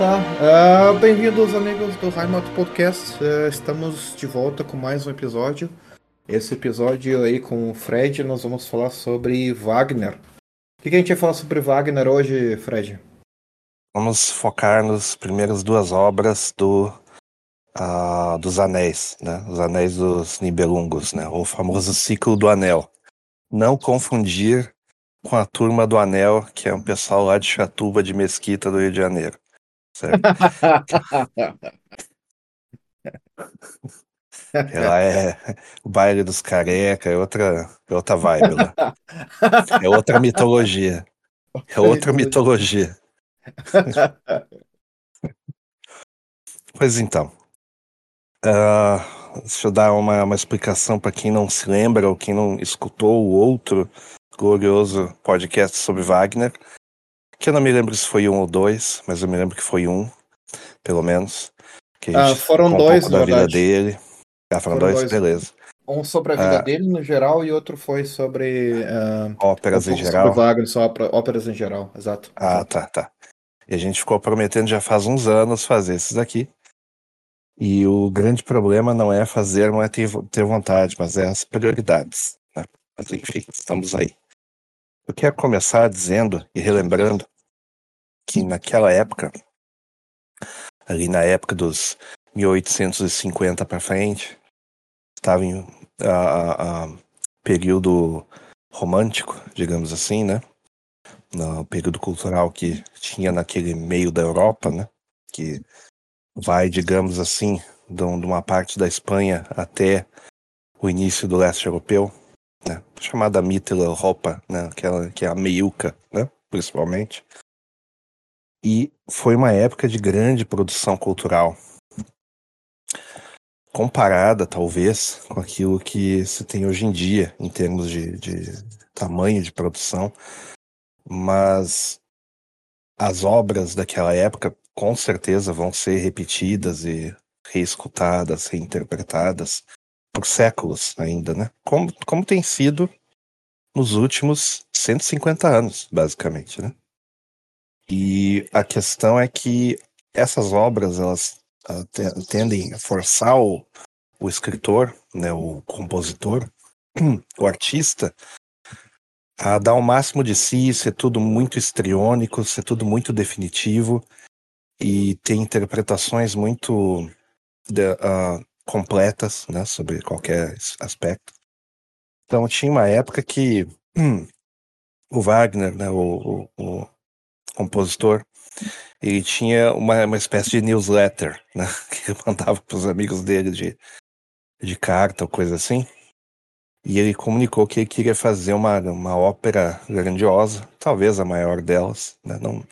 Tá. Uh, Bem-vindos, amigos do Heimat Podcast. Uh, estamos de volta com mais um episódio. Esse episódio aí com o Fred, nós vamos falar sobre Wagner. O que, que a gente vai falar sobre Wagner hoje, Fred? Vamos focar nas primeiras duas obras do uh, dos Anéis, né? Os Anéis dos Nibelungos, né? O famoso Ciclo do Anel. Não confundir com a Turma do Anel, que é um pessoal lá de Chatuba de Mesquita do Rio de Janeiro. Certo? Ela é o baile dos careca, é outra, é outra vibe lá. É outra mitologia. É outra mitologia. pois então. Uh, deixa eu dar uma, uma explicação para quem não se lembra ou quem não escutou o outro glorioso podcast sobre Wagner. Que eu não me lembro se foi um ou dois, mas eu me lembro que foi um, pelo menos. Que ah, foram dois, um da vida dele. Ah, foram, foram dois? dois? Beleza. Um sobre a vida ah, dele no geral e outro foi sobre. Uh, óperas em geral. Sobre Wagner, só óperas em geral, exato. Ah, tá, tá. E a gente ficou prometendo já faz uns anos fazer esses aqui. E o grande problema não é fazer, não é ter, ter vontade, mas é as prioridades. Né? Mas enfim, estamos aí. Eu quero começar dizendo e relembrando que naquela época, ali na época dos 1850 para frente, estava em a, a, período romântico, digamos assim, né? No período cultural que tinha naquele meio da Europa, né? Que vai, digamos assim, de uma parte da Espanha até o início do leste europeu, né? chamada Mitteleuropa, né? Aquela que é a meiuca, né? principalmente. E foi uma época de grande produção cultural, comparada talvez com aquilo que se tem hoje em dia em termos de, de tamanho de produção, mas as obras daquela época com certeza vão ser repetidas e reescutadas, reinterpretadas por séculos ainda, né? Como, como tem sido nos últimos 150 anos, basicamente, né? E a questão é que essas obras, elas uh, tendem a forçar o, o escritor, né, o compositor, o artista, a dar o máximo de si, ser tudo muito estriônico, ser tudo muito definitivo e ter interpretações muito uh, completas né, sobre qualquer aspecto. Então tinha uma época que hum, o Wagner, né, o, o, compositor, ele tinha uma, uma espécie de newsletter, né, que ele mandava para os amigos dele de, de carta ou coisa assim. E ele comunicou que ele queria fazer uma, uma ópera grandiosa, talvez a maior delas. Né, não,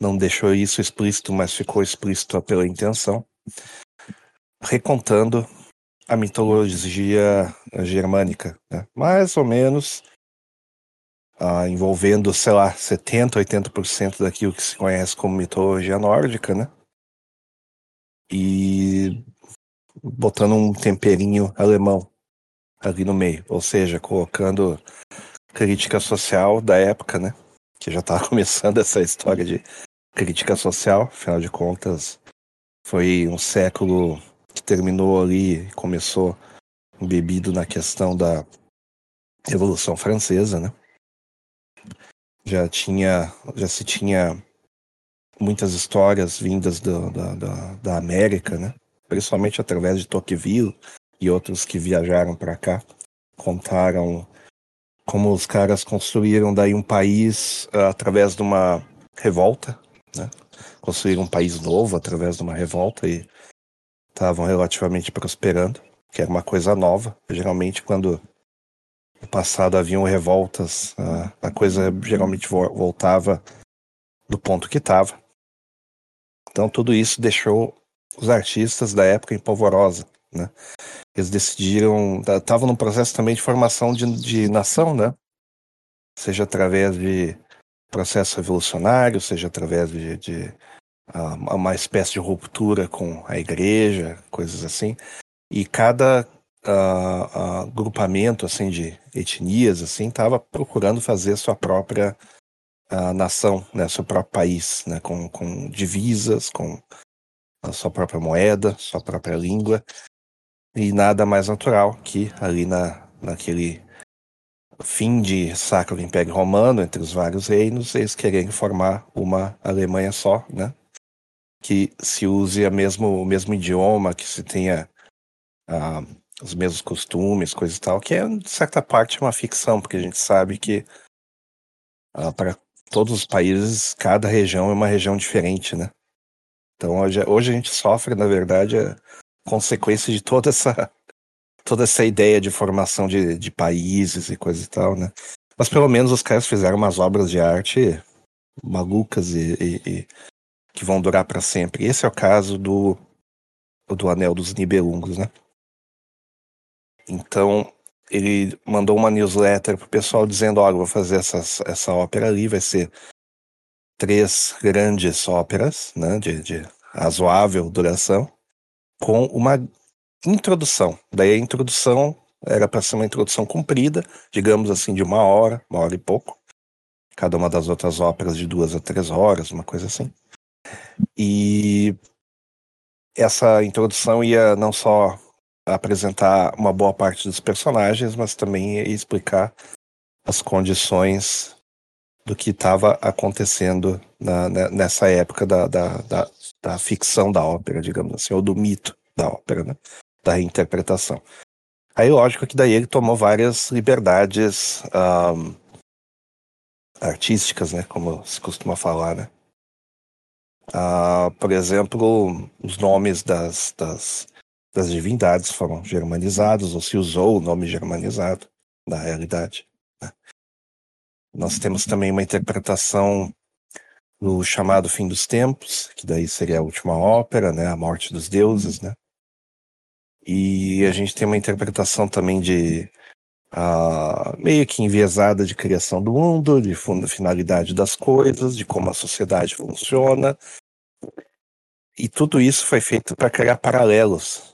não deixou isso explícito, mas ficou explícito pela intenção recontando a mitologia germânica, né? mais ou menos uh, envolvendo, sei lá, 70, 80% daquilo que se conhece como mitologia nórdica, né? E botando um temperinho alemão ali no meio, ou seja, colocando crítica social da época, né? Que já estava começando essa história de crítica social, afinal de contas, foi um século que terminou ali, começou bebido na questão da Revolução Francesa, né? Já tinha, já se tinha muitas histórias vindas do, da, da, da América, né? Principalmente através de Tocqueville e outros que viajaram para cá, contaram como os caras construíram daí um país uh, através de uma revolta, né? Construíram um país novo através de uma revolta e estavam relativamente prosperando, que era uma coisa nova. Geralmente, quando no passado haviam revoltas, a, a coisa geralmente vo voltava do ponto que estava. Então, tudo isso deixou os artistas da época em polvorosa. Né? Eles decidiram, estavam num processo também de formação de, de nação, né? seja através de processo revolucionário, seja através de, de uma espécie de ruptura com a igreja, coisas assim. E cada uh, uh, grupamento assim de etnias assim estava procurando fazer sua própria a nação, né, seu próprio país, né, com, com divisas, com a sua própria moeda, sua própria língua, e nada mais natural que ali na, naquele fim de Sacro Império Romano, entre os vários reinos, eles querem formar uma Alemanha só, né? Que se use a mesmo, o mesmo idioma, que se tenha uh, os mesmos costumes, coisa e tal, que é, de certa parte, uma ficção, porque a gente sabe que uh, para todos os países, cada região é uma região diferente, né? Então hoje, hoje a gente sofre, na verdade, a consequência de toda essa toda essa ideia de formação de, de países e coisa e tal, né? Mas pelo menos os caras fizeram umas obras de arte malucas e, e, e que vão durar para sempre. Esse é o caso do do Anel dos Nibelungos, né? Então ele mandou uma newsletter pro pessoal dizendo, olha, vou fazer essa, essa ópera ali, vai ser três grandes óperas, né, de, de razoável duração, com uma introdução. Daí a introdução era para ser uma introdução comprida, digamos assim, de uma hora, uma hora e pouco. Cada uma das outras óperas de duas a três horas, uma coisa assim. E essa introdução ia não só apresentar uma boa parte dos personagens, mas também explicar as condições do que estava acontecendo na, né, nessa época da, da, da, da, ficção da ópera, digamos assim, ou do mito da ópera, né? da reinterpretação. Aí, lógico que daí ele tomou várias liberdades um, artísticas, né? Como se costuma falar, né? Uh, por exemplo, os nomes das, das, das divindades foram germanizados, ou se usou o nome germanizado, na realidade. Né? Nós temos também uma interpretação do chamado Fim dos Tempos, que daí seria a última ópera, né? A Morte dos Deuses, né? E a gente tem uma interpretação também de uh, meio que enviesada de criação do mundo, de finalidade das coisas, de como a sociedade funciona. E tudo isso foi feito para criar paralelos.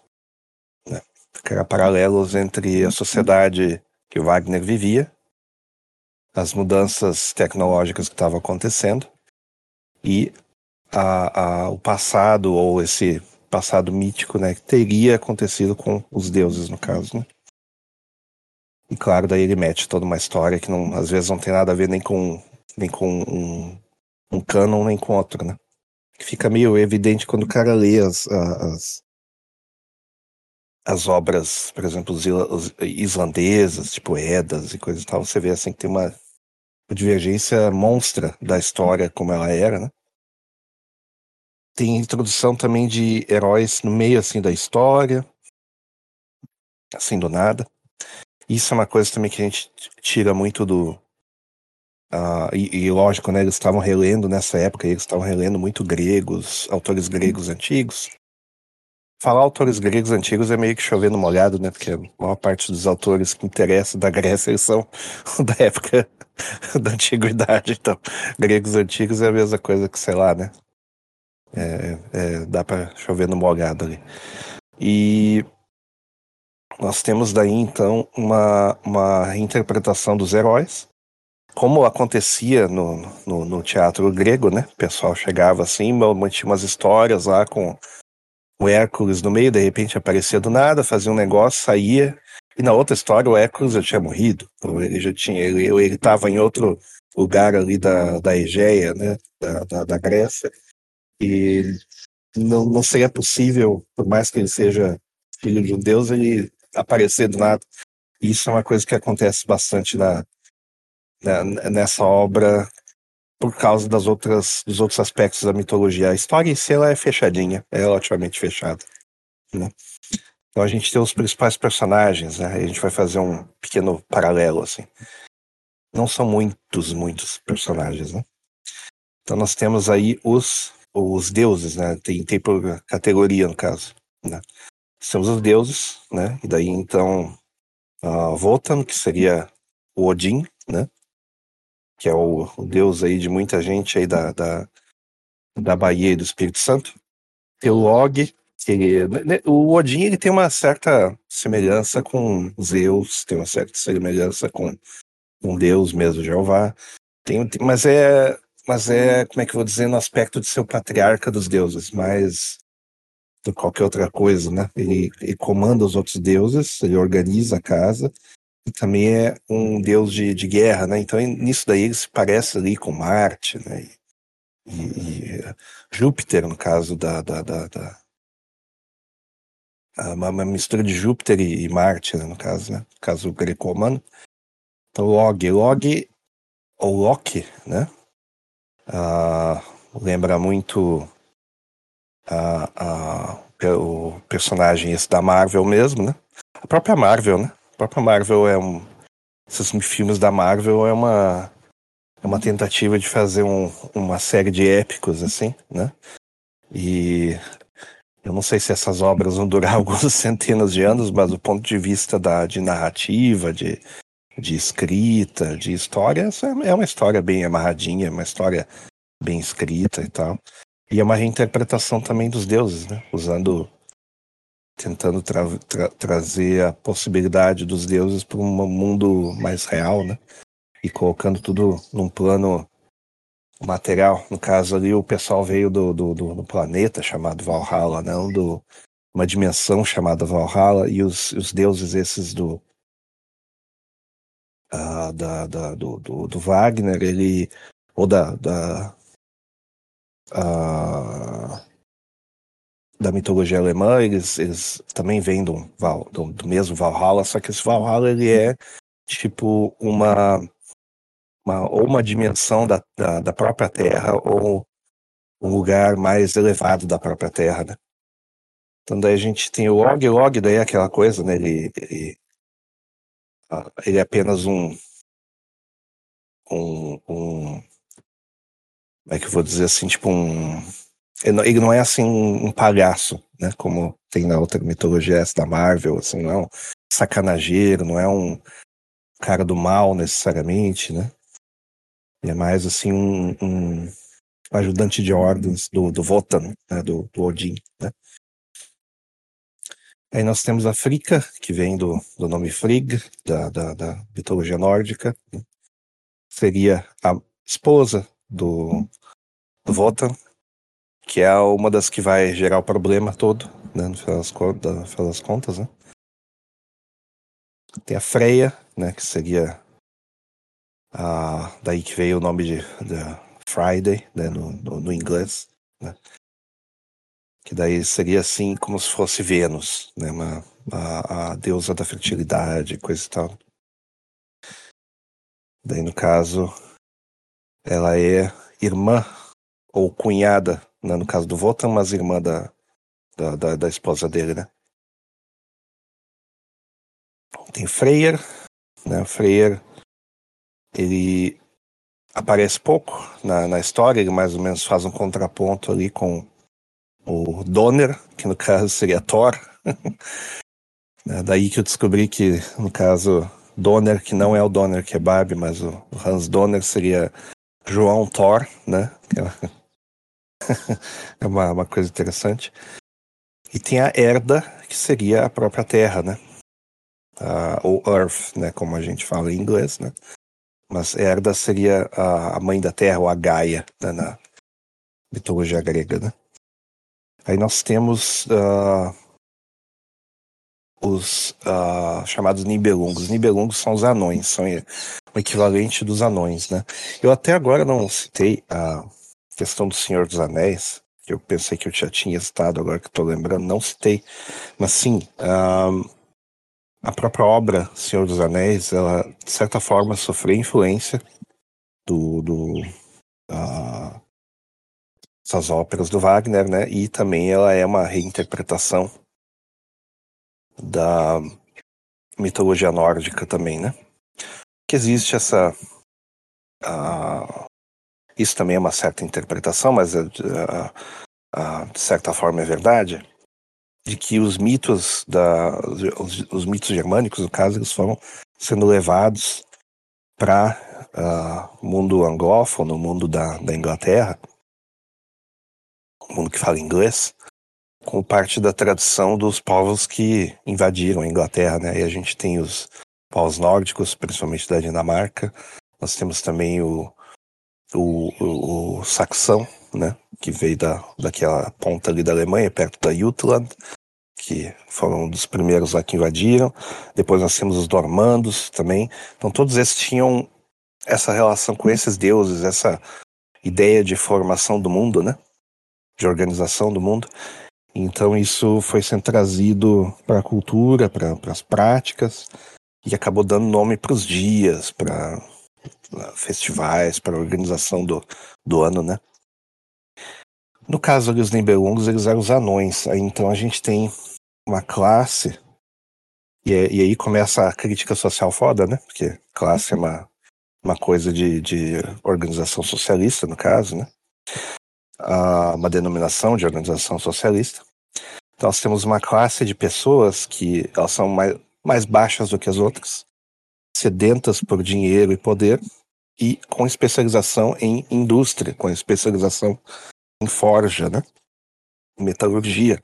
Né? Criar paralelos entre a sociedade que o Wagner vivia, as mudanças tecnológicas que estavam acontecendo e a, a, o passado ou esse passado mítico, né, que teria acontecido com os deuses, no caso, né? E claro, daí ele mete toda uma história que não, às vezes não tem nada a ver nem com, nem com um, um canon, nem com outro, né? Que fica meio evidente quando o cara lê as, as, as obras, por exemplo, os islandesas, tipo Edas e coisa e tal, você vê assim que tem uma, uma divergência monstra da história como ela era, né? tem introdução também de heróis no meio assim da história, assim do nada. Isso é uma coisa também que a gente tira muito do. Uh, e, e, lógico, né? Eles estavam relendo nessa época, eles estavam relendo muito gregos, autores gregos antigos. Falar autores gregos antigos é meio que chovendo molhado, né? Porque a maior parte dos autores que interessam da Grécia são da época da antiguidade. Então, gregos antigos é a mesma coisa que, sei lá, né? É, é, dá para chover no molhado ali. E nós temos daí então uma, uma reinterpretação dos heróis, como acontecia no, no, no, teatro grego, né? O pessoal chegava assim, mantinha umas histórias lá com o Hércules no meio, de repente aparecia do nada, fazia um negócio, saía, e na outra história o Hércules já tinha morrido, ele já tinha, ele, ele estava em outro lugar ali da, da Egeia, né? Da, da, da Grécia, e não, não seria possível, por mais que ele seja filho de um deus, ele aparecer do nada. Isso é uma coisa que acontece bastante na, na nessa obra por causa das outras, dos outros aspectos da mitologia. A história em si ela é fechadinha, é relativamente fechada. Né? Então a gente tem os principais personagens, né? a gente vai fazer um pequeno paralelo assim. Não são muitos, muitos personagens, né? Então nós temos aí os os deuses, né? Tem, tem por categoria, no caso. Né? Temos os deuses, né? E daí, então, uh, Wotan, que seria o Odin, né? Que é o, o, deus aí de muita gente aí da, da, da Bahia e do Espírito Santo. Tem o Og, que né, né, o Odin ele tem uma certa semelhança com Zeus, tem uma certa semelhança com um deus mesmo, Jeová. Tem, mas é, mas é, como é que eu vou dizer, no aspecto de ser o patriarca dos deuses, mais do que qualquer outra coisa, né? Ele, ele comanda os outros deuses, ele organiza a casa, também é um deus de, de guerra, né? Então nisso daí ele se parece ali com Marte, né? E, e, e Júpiter, no caso da, da, da, da uma, mistura de Júpiter e, Marte, né, no caso, né? No caso greco-romano. Então Log, Log ou Loki, né? Ah, lembra muito a, a, o personagem esse da Marvel mesmo, né? A própria Marvel, né? Própria Marvel é um. Esses filmes da Marvel é uma. É uma tentativa de fazer um, uma série de épicos, assim, né? E eu não sei se essas obras vão durar algumas centenas de anos, mas do ponto de vista da, de narrativa, de, de escrita, de história, é uma história bem amarradinha, uma história bem escrita e tal. E é uma reinterpretação também dos deuses, né? Usando, tentando tra tra trazer a possibilidade dos deuses para um mundo mais real, né? E colocando tudo num plano material. No caso ali, o pessoal veio do, do, do, do planeta chamado Valhalla, não né? do uma dimensão chamada Valhalla e os, os deuses esses do uh, da, da do, do, do, Wagner, ele ou da, da uh, da mitologia alemã, eles, eles também vêm do, do, do mesmo Valhalla, só que esse Valhalla ele é tipo uma uma, ou uma dimensão da, da, da, própria Terra ou um lugar mais elevado da própria Terra, né? Então daí a gente tem o Og, Og daí é aquela coisa, né? Ele, ele, ele é apenas um, um, um como é que eu vou dizer assim, tipo um ele não é assim um palhaço, né? Como tem na outra mitologia essa da Marvel, assim, não é um sacanageiro, não é um cara do mal necessariamente, né? Ele é mais assim um, um ajudante de ordens do, do Votan, né, do, do Odin. Né? Aí nós temos a Frika, que vem do, do nome Frigg, da, da, da mitologia nórdica. Né? Seria a esposa do, do Votan, que é uma das que vai gerar o problema todo, né, no final das, no final das contas. Né? Tem a Freya, né, que seria ah, daí que veio o nome de, de Friday, né, no, no, no inglês, né? Que daí seria assim como se fosse Vênus, né, uma, a, a deusa da fertilidade, coisa e tal. Daí no caso, ela é irmã ou cunhada, né, no caso do Votan, mas irmã da, da, da, da esposa dele, né? Tem Freyr, né? Freyr ele aparece pouco na, na história, ele mais ou menos faz um contraponto ali com o Donner, que no caso seria Thor. é daí que eu descobri que, no caso, Donner, que não é o Donner Kebab, mas o Hans Donner seria João Thor, né? é uma, uma coisa interessante. E tem a Herda, que seria a própria Terra, né? Uh, ou Earth, né? Como a gente fala em inglês, né? Mas Herda seria a, a mãe da terra, ou a Gaia, né, na mitologia grega, né? Aí nós temos uh, os uh, chamados Nibelungos. Os Nibelungos são os anões, são o equivalente dos anões, né? Eu até agora não citei a questão do Senhor dos Anéis, que eu pensei que eu já tinha citado, agora que estou lembrando, não citei. Mas sim, a própria obra Senhor dos Anéis, ela de certa forma sofreu influência do, do uh, essas óperas do Wagner, né? E também ela é uma reinterpretação da mitologia nórdica também, né? Que existe essa isso também é uma certa interpretação, mas uh, de certa forma é verdade de que os mitos da os, os, mitos germânicos, no caso, eles foram sendo levados para o uh, mundo anglófono, o mundo da, da Inglaterra, o mundo que fala inglês, como parte da tradição dos povos que invadiram a Inglaterra, né? E a gente tem os povos nórdicos, principalmente da Dinamarca. Nós temos também o, o, o, o saxão, né, que veio da, daquela ponta ali da Alemanha, perto da Jutland, que foram um dos primeiros lá que invadiram. Depois nós temos os normandos também. Então todos esses tinham essa relação com esses deuses, essa ideia de formação do mundo, né? De organização do mundo. Então isso foi sendo trazido para a cultura, para as práticas, e acabou dando nome para os dias, para festivais, para a organização do, do ano, né? No caso ali, os Nibelungos, eles eram os anões. Aí, então a gente tem uma classe, e, é, e, aí começa a crítica social foda, né? Porque classe é uma, uma coisa de, de organização socialista, no caso, né? Ah, uma denominação de organização socialista. Então nós temos uma classe de pessoas que elas são mais, mais baixas do que as outras, sedentas por dinheiro e poder, e com especialização em indústria, com especialização em forja, né? metalurgia.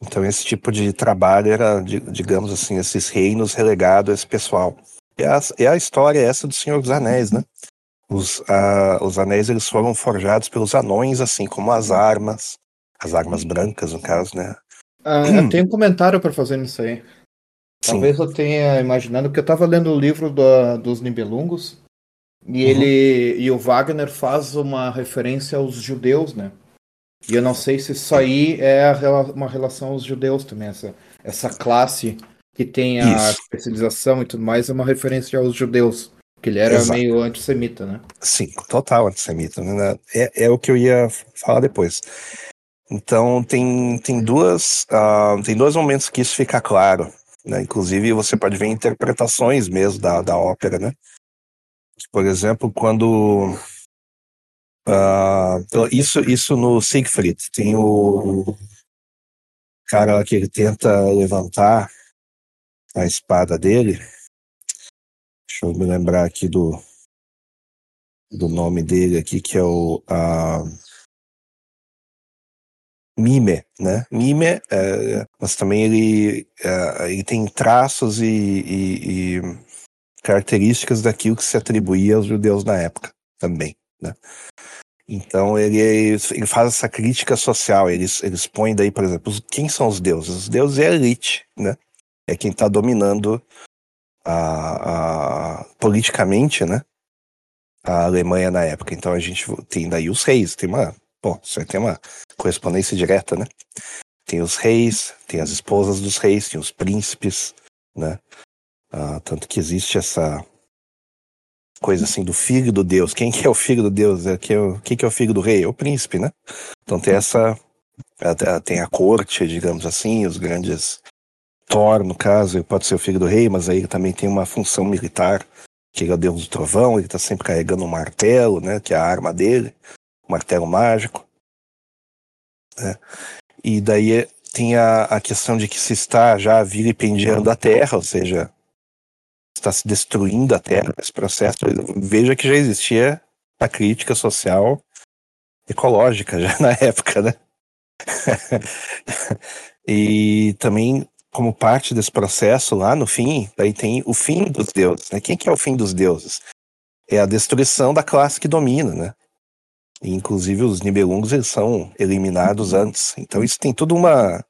Então esse tipo de trabalho era, digamos assim, esses reinos relegados a esse pessoal. É a, é a história essa do Senhor dos Anéis, né? Os, a, os anéis eles foram forjados pelos anões, assim como as armas, as armas brancas, no caso, né? Ah, eu tenho um comentário para fazer nisso aí. Talvez Sim. eu tenha imaginado, porque eu estava lendo o livro do, dos Nibelungos e uhum. ele e o Wagner faz uma referência aos judeus, né? E eu não sei se isso aí é uma relação aos judeus também, essa, essa classe que tem a isso. especialização e tudo mais, é uma referência aos judeus. Que ele era Exato. meio antissemita, né? Sim, total antissemita. Né? É, é o que eu ia falar depois. Então tem, tem duas uh, tem dois momentos que isso fica claro. Né? Inclusive você pode ver interpretações mesmo da, da ópera, né? Por exemplo, quando Uh, isso, isso no Siegfried. Tem o cara lá que ele tenta levantar a espada dele. Deixa eu me lembrar aqui do, do nome dele aqui, que é o uh, Mime, né? Mime, é, mas também ele, é, ele tem traços e, e, e características daquilo que se atribuía aos judeus na época também. Né? Então ele, ele faz essa crítica social, eles, eles põem daí, por exemplo, quem são os deuses? Os deuses é a elite, né? É quem está dominando a, a, politicamente, né? A Alemanha na época. Então a gente tem daí os reis, tem uma, bom, você tem uma correspondência direta, né? Tem os reis, tem as esposas dos reis, tem os príncipes, né? Ah, tanto que existe essa coisa assim do filho do Deus. Quem que é o filho do Deus? É, que é o, quem que é o filho do rei? É o príncipe, né? Então tem essa. Tem a corte, digamos assim, os grandes. Thor, no caso, pode ser o filho do rei, mas aí também tem uma função militar, que é o deus do trovão, ele está sempre carregando um martelo, né? Que é a arma dele, um martelo mágico. Né? E daí tem a, a questão de que se está já vilipendiando a terra, ou seja, está se destruindo a Terra nesse processo. Veja que já existia a crítica social ecológica já na época, né? e também como parte desse processo lá no fim, daí tem o fim dos deuses, né? Quem que é o fim dos deuses? É a destruição da classe que domina, né? E, inclusive os Nibelungos eles são eliminados antes. Então isso tem tudo uma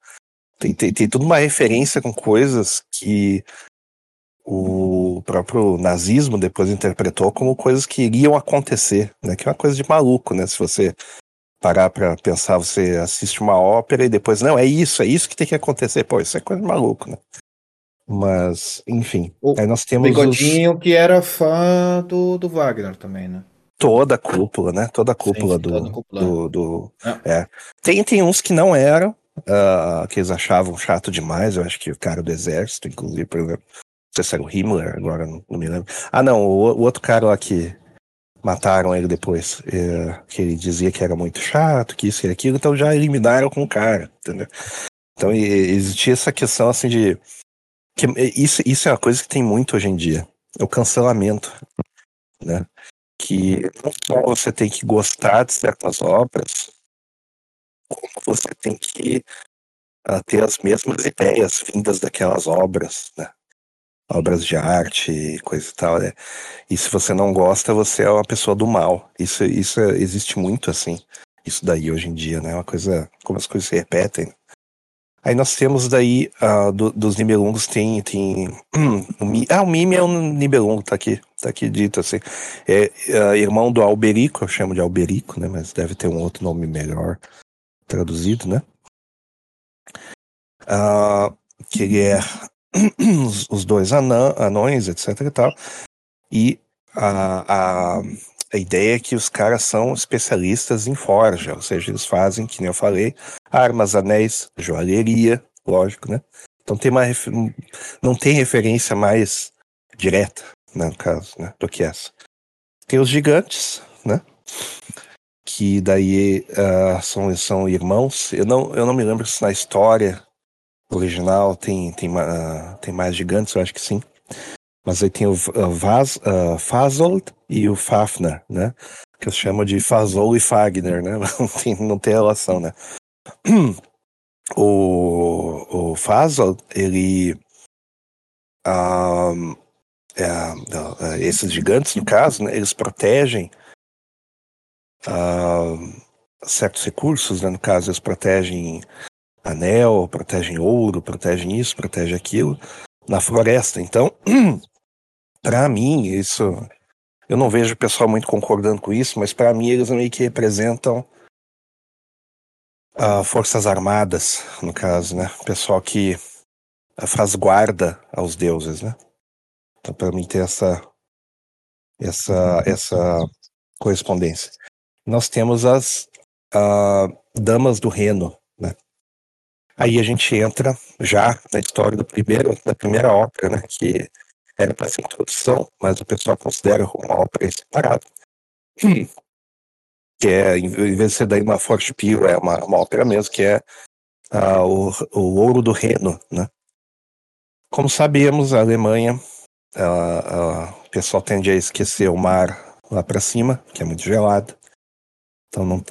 tem, tem, tem tudo uma referência com coisas que o próprio nazismo depois interpretou como coisas que iriam acontecer, né? Que é uma coisa de maluco, né? Se você parar para pensar, você assiste uma ópera e depois, não, é isso, é isso que tem que acontecer. Pô, isso é coisa de maluco, né? Mas, enfim. O aí nós temos Bigodinho os... que era fã do, do Wagner também, né? Toda a cúpula, né? Toda a cúpula, Sim, do, cúpula. do, do, é. é. Tem, tem uns que não eram, uh, que eles achavam chato demais. Eu acho que o cara do exército, inclusive, por exemplo, sei se era o Himmler, agora não, não me lembro. Ah, não, o, o, outro cara lá que mataram ele depois, é, que ele dizia que era muito chato, que isso e aquilo, então já eliminaram com o cara, entendeu? Então existia essa questão assim de. Que, isso, isso é uma coisa que tem muito hoje em dia. É o cancelamento. Né? Que não só você tem que gostar de certas obras, como você tem que uh, ter as mesmas ideias vindas daquelas obras. Né? Obras de arte, coisa e tal, né? E se você não gosta, você é uma pessoa do mal. Isso, isso é, existe muito assim. Isso daí hoje em dia, né? Uma coisa, como as coisas se repetem. Aí nós temos daí, uh, do, dos Nibelungos, tem, tem um, ah, o Mime é um Nibelungo, tá aqui, tá aqui dito assim. É uh, irmão do Alberico, eu chamo de Alberico, né, mas deve ter um outro nome melhor traduzido, né. Uh, que ele é os, os dois anã, anões, etc e tal, e a, a, a ideia é que os caras são especialistas em forja, ou seja, eles fazem, que nem eu falei, armas, anéis, joalheria, lógico, né? Então tem uma não tem referência mais direta, né, no caso, né, do que essa. Tem os gigantes, né? Que daí uh, são, são irmãos. Eu não, eu não me lembro se na história original tem, tem, uh, tem mais gigantes, eu acho que sim. Mas aí tem o uh, Vaz, uh, Fasold e o Fafner, né? Que eu chamo de Fazol e Fagner, né? Não tem, não tem relação, né? O, o Fasold, ele. É, é, esses gigantes, no caso, né, eles protegem certos recursos, né, no caso, eles protegem anel, protegem ouro, protegem isso, protegem aquilo na floresta. Então, para mim, isso. Eu não vejo o pessoal muito concordando com isso, mas para mim eles meio que representam uh, Forças Armadas, no caso, né? Pessoal que faz guarda aos deuses, né? Então, para mim, ter essa, essa, essa correspondência. Nós temos as uh, Damas do Reno? Aí a gente entra já na história do primeiro, da primeira ópera, né? Que era para ser introdução, mas o pessoal considera uma ópera separada. Hum. Que é, em vez de ser daí uma forte piro, é uma, uma ópera mesmo, que é uh, o, o Ouro do Reno, né? Como sabemos, a Alemanha, o pessoal tende a esquecer o mar lá para cima, que é muito gelado. Então não,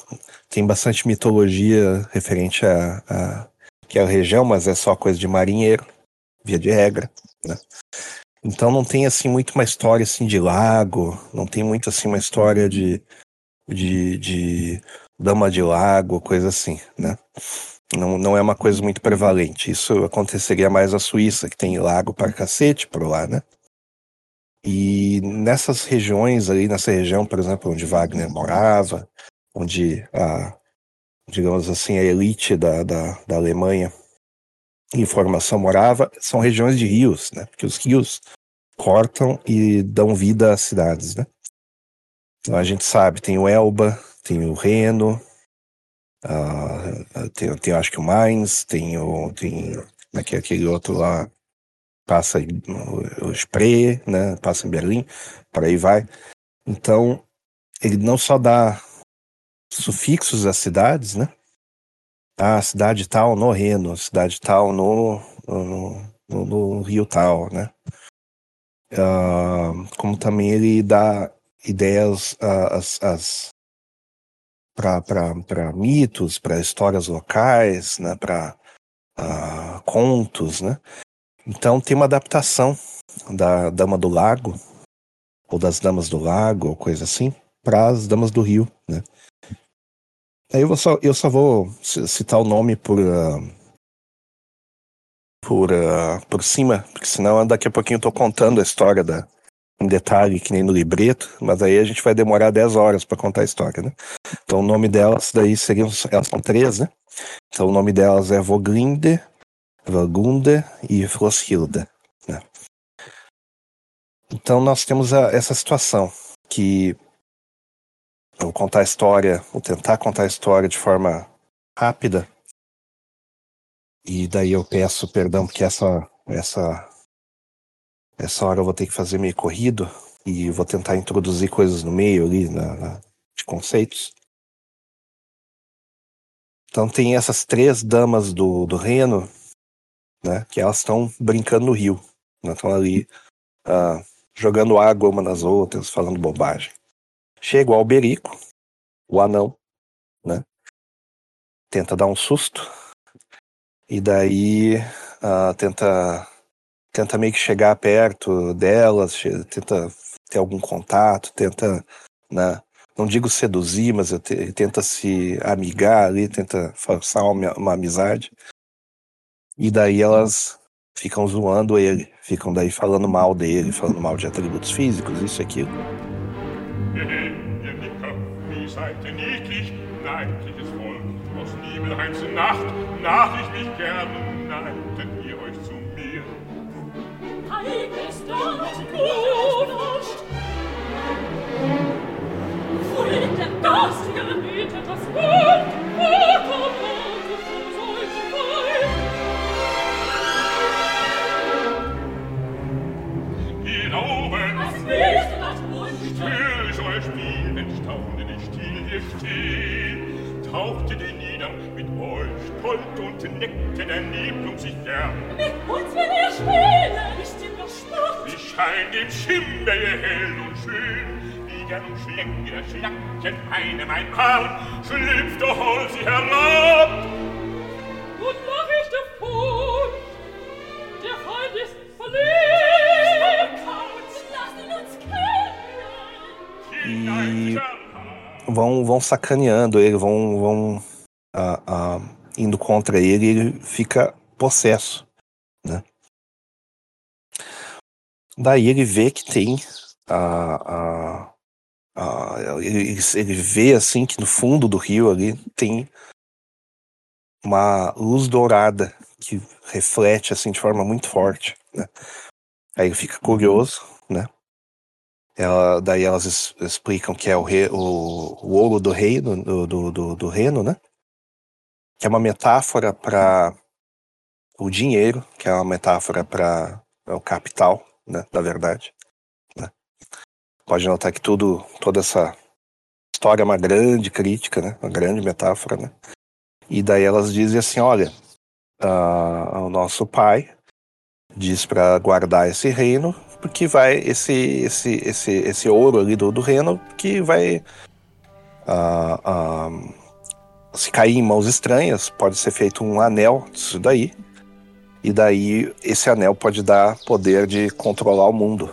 tem bastante mitologia referente a, a que é a região, mas é só coisa de marinheiro, via de regra, né? Então não tem assim muito uma história assim de lago, não tem muito assim uma história de de, de dama de lago, coisa assim, né? Não, não é uma coisa muito prevalente. Isso aconteceria mais na Suíça, que tem lago para cacete por lá, né? E nessas regiões ali, nessa região, por exemplo, onde Wagner morava, onde a, digamos assim, a elite da, da, da Alemanha em formação morava, são regiões de rios, né? Porque os rios cortam e dão vida às cidades, né? Então a gente sabe, tem o Elba, tem o Reno, uh, tem, tem acho que o Mainz, tem o tem aqui, aquele outro lá passa o, Spree, né? Passa em Berlim, para aí vai. Então ele não só dá sufixos às cidades, né? Ah, cidade tal no Reno, cidade tal no, no, no, no Rio tal, né? Uh, como também ele dá ideias uh, para mitos, para histórias locais, né? Para uh, ah, contos, né? Então tem uma adaptação da Dama do Lago ou das Damas do Lago ou coisa assim para as Damas do Rio, né? Aí eu só, eu só vou citar o nome por. Uh, por, uh, por cima, porque senão daqui a pouquinho eu tô contando a história da, em detalhe, que nem no libreto, mas aí a gente vai demorar 10 horas para contar a história, né? Então o nome delas daí seriam. Elas são três, né? Então o nome delas é Voglinde, Vagunde e Floshilda, né? Então nós temos a, essa situação que vou contar a história, vou tentar contar a história de forma rápida. E daí eu peço perdão porque essa essa essa hora eu vou ter que fazer meio corrido e vou tentar introduzir coisas no meio ali na, na de conceitos. Então tem essas três damas do, do reino, né, que elas estão brincando no rio, estão né, ali uh, jogando água uma nas outras, falando bobagem. Chega o Alberico, o anão, né? Tenta dar um susto. E daí uh, tenta tenta meio que chegar perto delas, tenta ter algum contato, tenta, né, não digo seduzir, mas te, tenta se amigar ali, tenta forçar uma, uma amizade. E daí elas ficam zoando ele, ficam daí falando mal dele, falando mal de atributos físicos, isso e aquilo. ihr nehmen ihr den wie seid ihr niedlich, neidliches Volk, aus Nibelheim zur Nacht, nach ich mich gern, neidet ihr euch zu mir. Heil ist und Blut, in der garstigen Anbieter das Blut, Blut, Glauben! Was willst du, das Wunsch? Still soll spielen, wenn staunend ich still hier steh, tauchte den nieder mit euch, Gold und neckte der Nebel um sich gern. Mit uns will er spielen, ist ihm doch Sport. Wie scheint im Schimmer hell und schön, Schläger und Schläger schlacken eine mein Arm, schlüpft doch hol sie herab. Und mach ich davon, der Feind ist verlegt. E vão, vão sacaneando ele, vão, vão uh, uh, indo contra ele, ele fica possesso, né? Daí ele vê que tem a, a, ele, ele vê assim que no fundo do rio ali tem uma luz dourada que reflete assim de forma muito forte, né? Aí ele fica curioso? Ela, daí elas explicam que é o, rei, o, o ouro do reino, do, do, do, do reino, né? Que é uma metáfora para o dinheiro, que é uma metáfora para o capital, né? Da verdade pode notar que tudo, toda essa história é uma grande crítica, né? Uma grande metáfora, né? E daí elas dizem assim, olha, uh, o nosso pai diz para guardar esse reino, porque vai esse esse esse esse ouro ali do, do reino que vai uh, uh, se cair em mãos estranhas, pode ser feito um anel disso daí. E daí esse anel pode dar poder de controlar o mundo.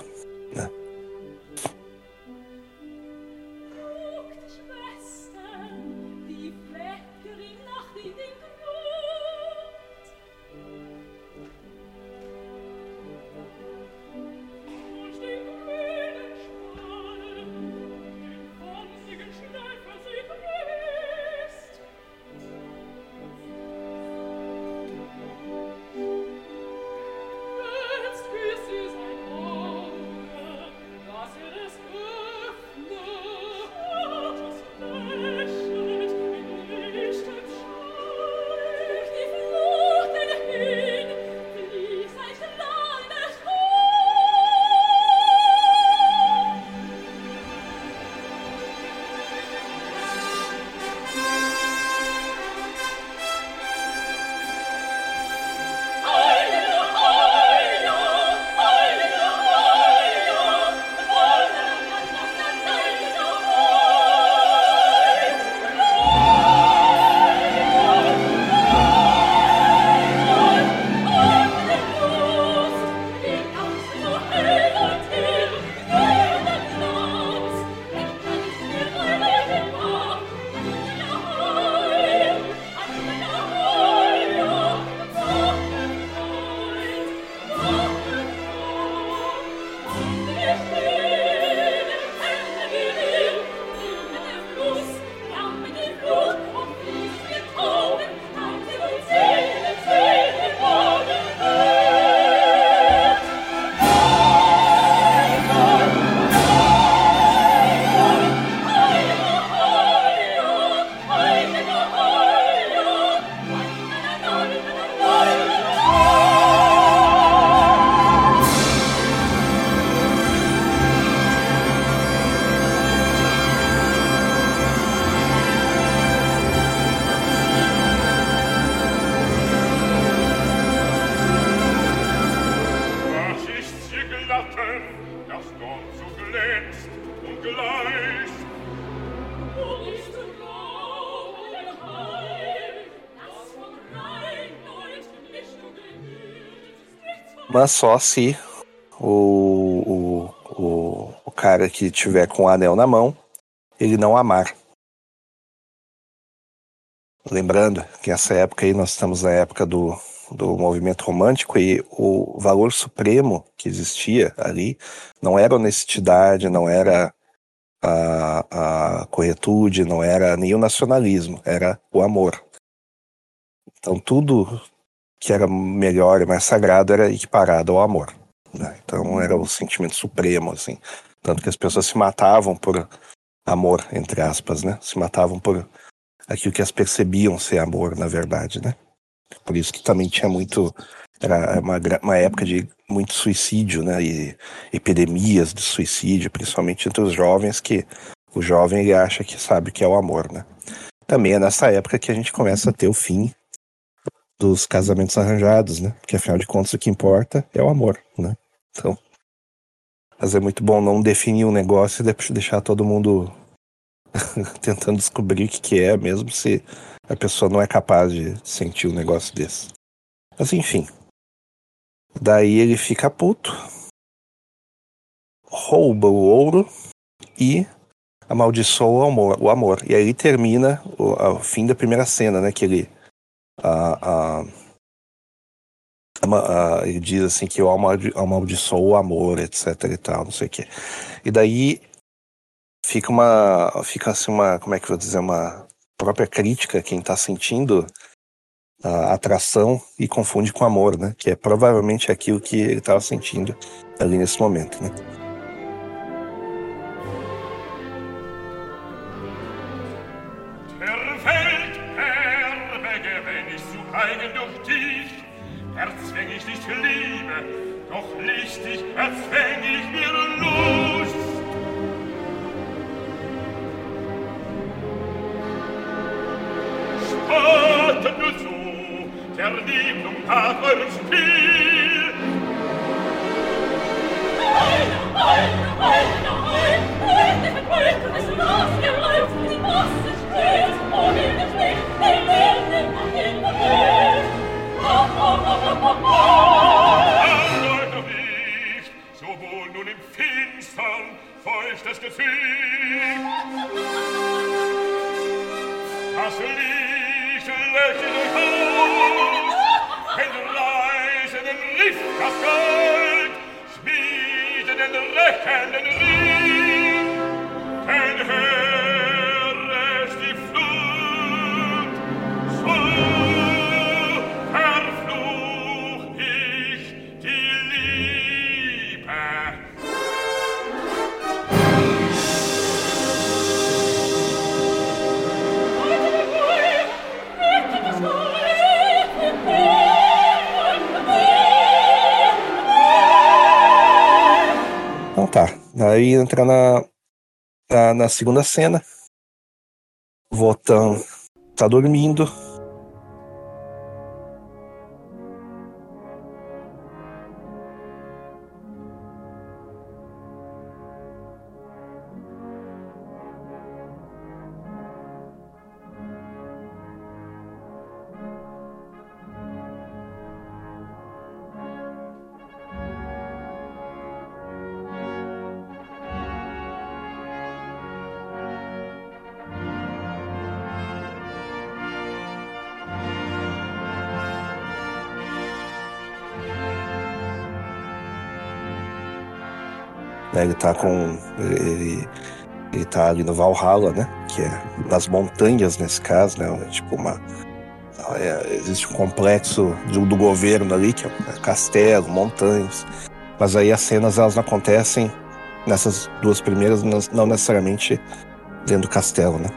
Só se o, o, o, o cara que tiver com o anel na mão, ele não amar. Lembrando que essa época aí nós estamos na época do, do movimento romântico e o valor supremo que existia ali não era honestidade, não era a, a corretude, não era nem o nacionalismo, era o amor. Então tudo que era melhor e mais sagrado era equiparado ao amor. Né? Então era o sentimento supremo, assim. Tanto que as pessoas se matavam por amor, entre aspas, né? Se matavam por aquilo que as percebiam ser amor, na verdade, né? Por isso que também tinha muito. Era uma, uma época de muito suicídio, né? E epidemias de suicídio, principalmente entre os jovens, que o jovem acha que sabe que é o amor, né? Também é nessa época que a gente começa a ter o fim dos casamentos arranjados, né? Porque afinal de contas o que importa é o amor, né? Então, mas é muito bom não definir um negócio e deixar todo mundo tentando descobrir o que, que é, mesmo se a pessoa não é capaz de sentir um negócio desse. Mas enfim. Daí ele fica puto, rouba o ouro e amaldiçoa o amor. O amor. E aí termina o, o fim da primeira cena, né? Que ele. A, a, a, ele diz assim que eu amaldiçoo o amor, etc e tal, não sei o quê. E daí fica uma. Fica assim uma. Como é que eu vou dizer? Uma própria crítica, quem está sentindo a atração e confunde com amor, né? Que é provavelmente aquilo que ele estava sentindo ali nesse momento, né? das Gefühl, das Licht lächelt euch auf, wenn leise den Riff den reckenden den Aí entra na, na, na segunda cena. Votan tá dormindo. Ele tá com. Ele, ele tá ali no Valhalla, né? Que é nas montanhas nesse caso, né? Tipo uma. É, existe um complexo do, do, governo ali, que é castelo, montanhas. Mas aí as cenas elas não acontecem nessas duas primeiras, não necessariamente dentro do castelo, né?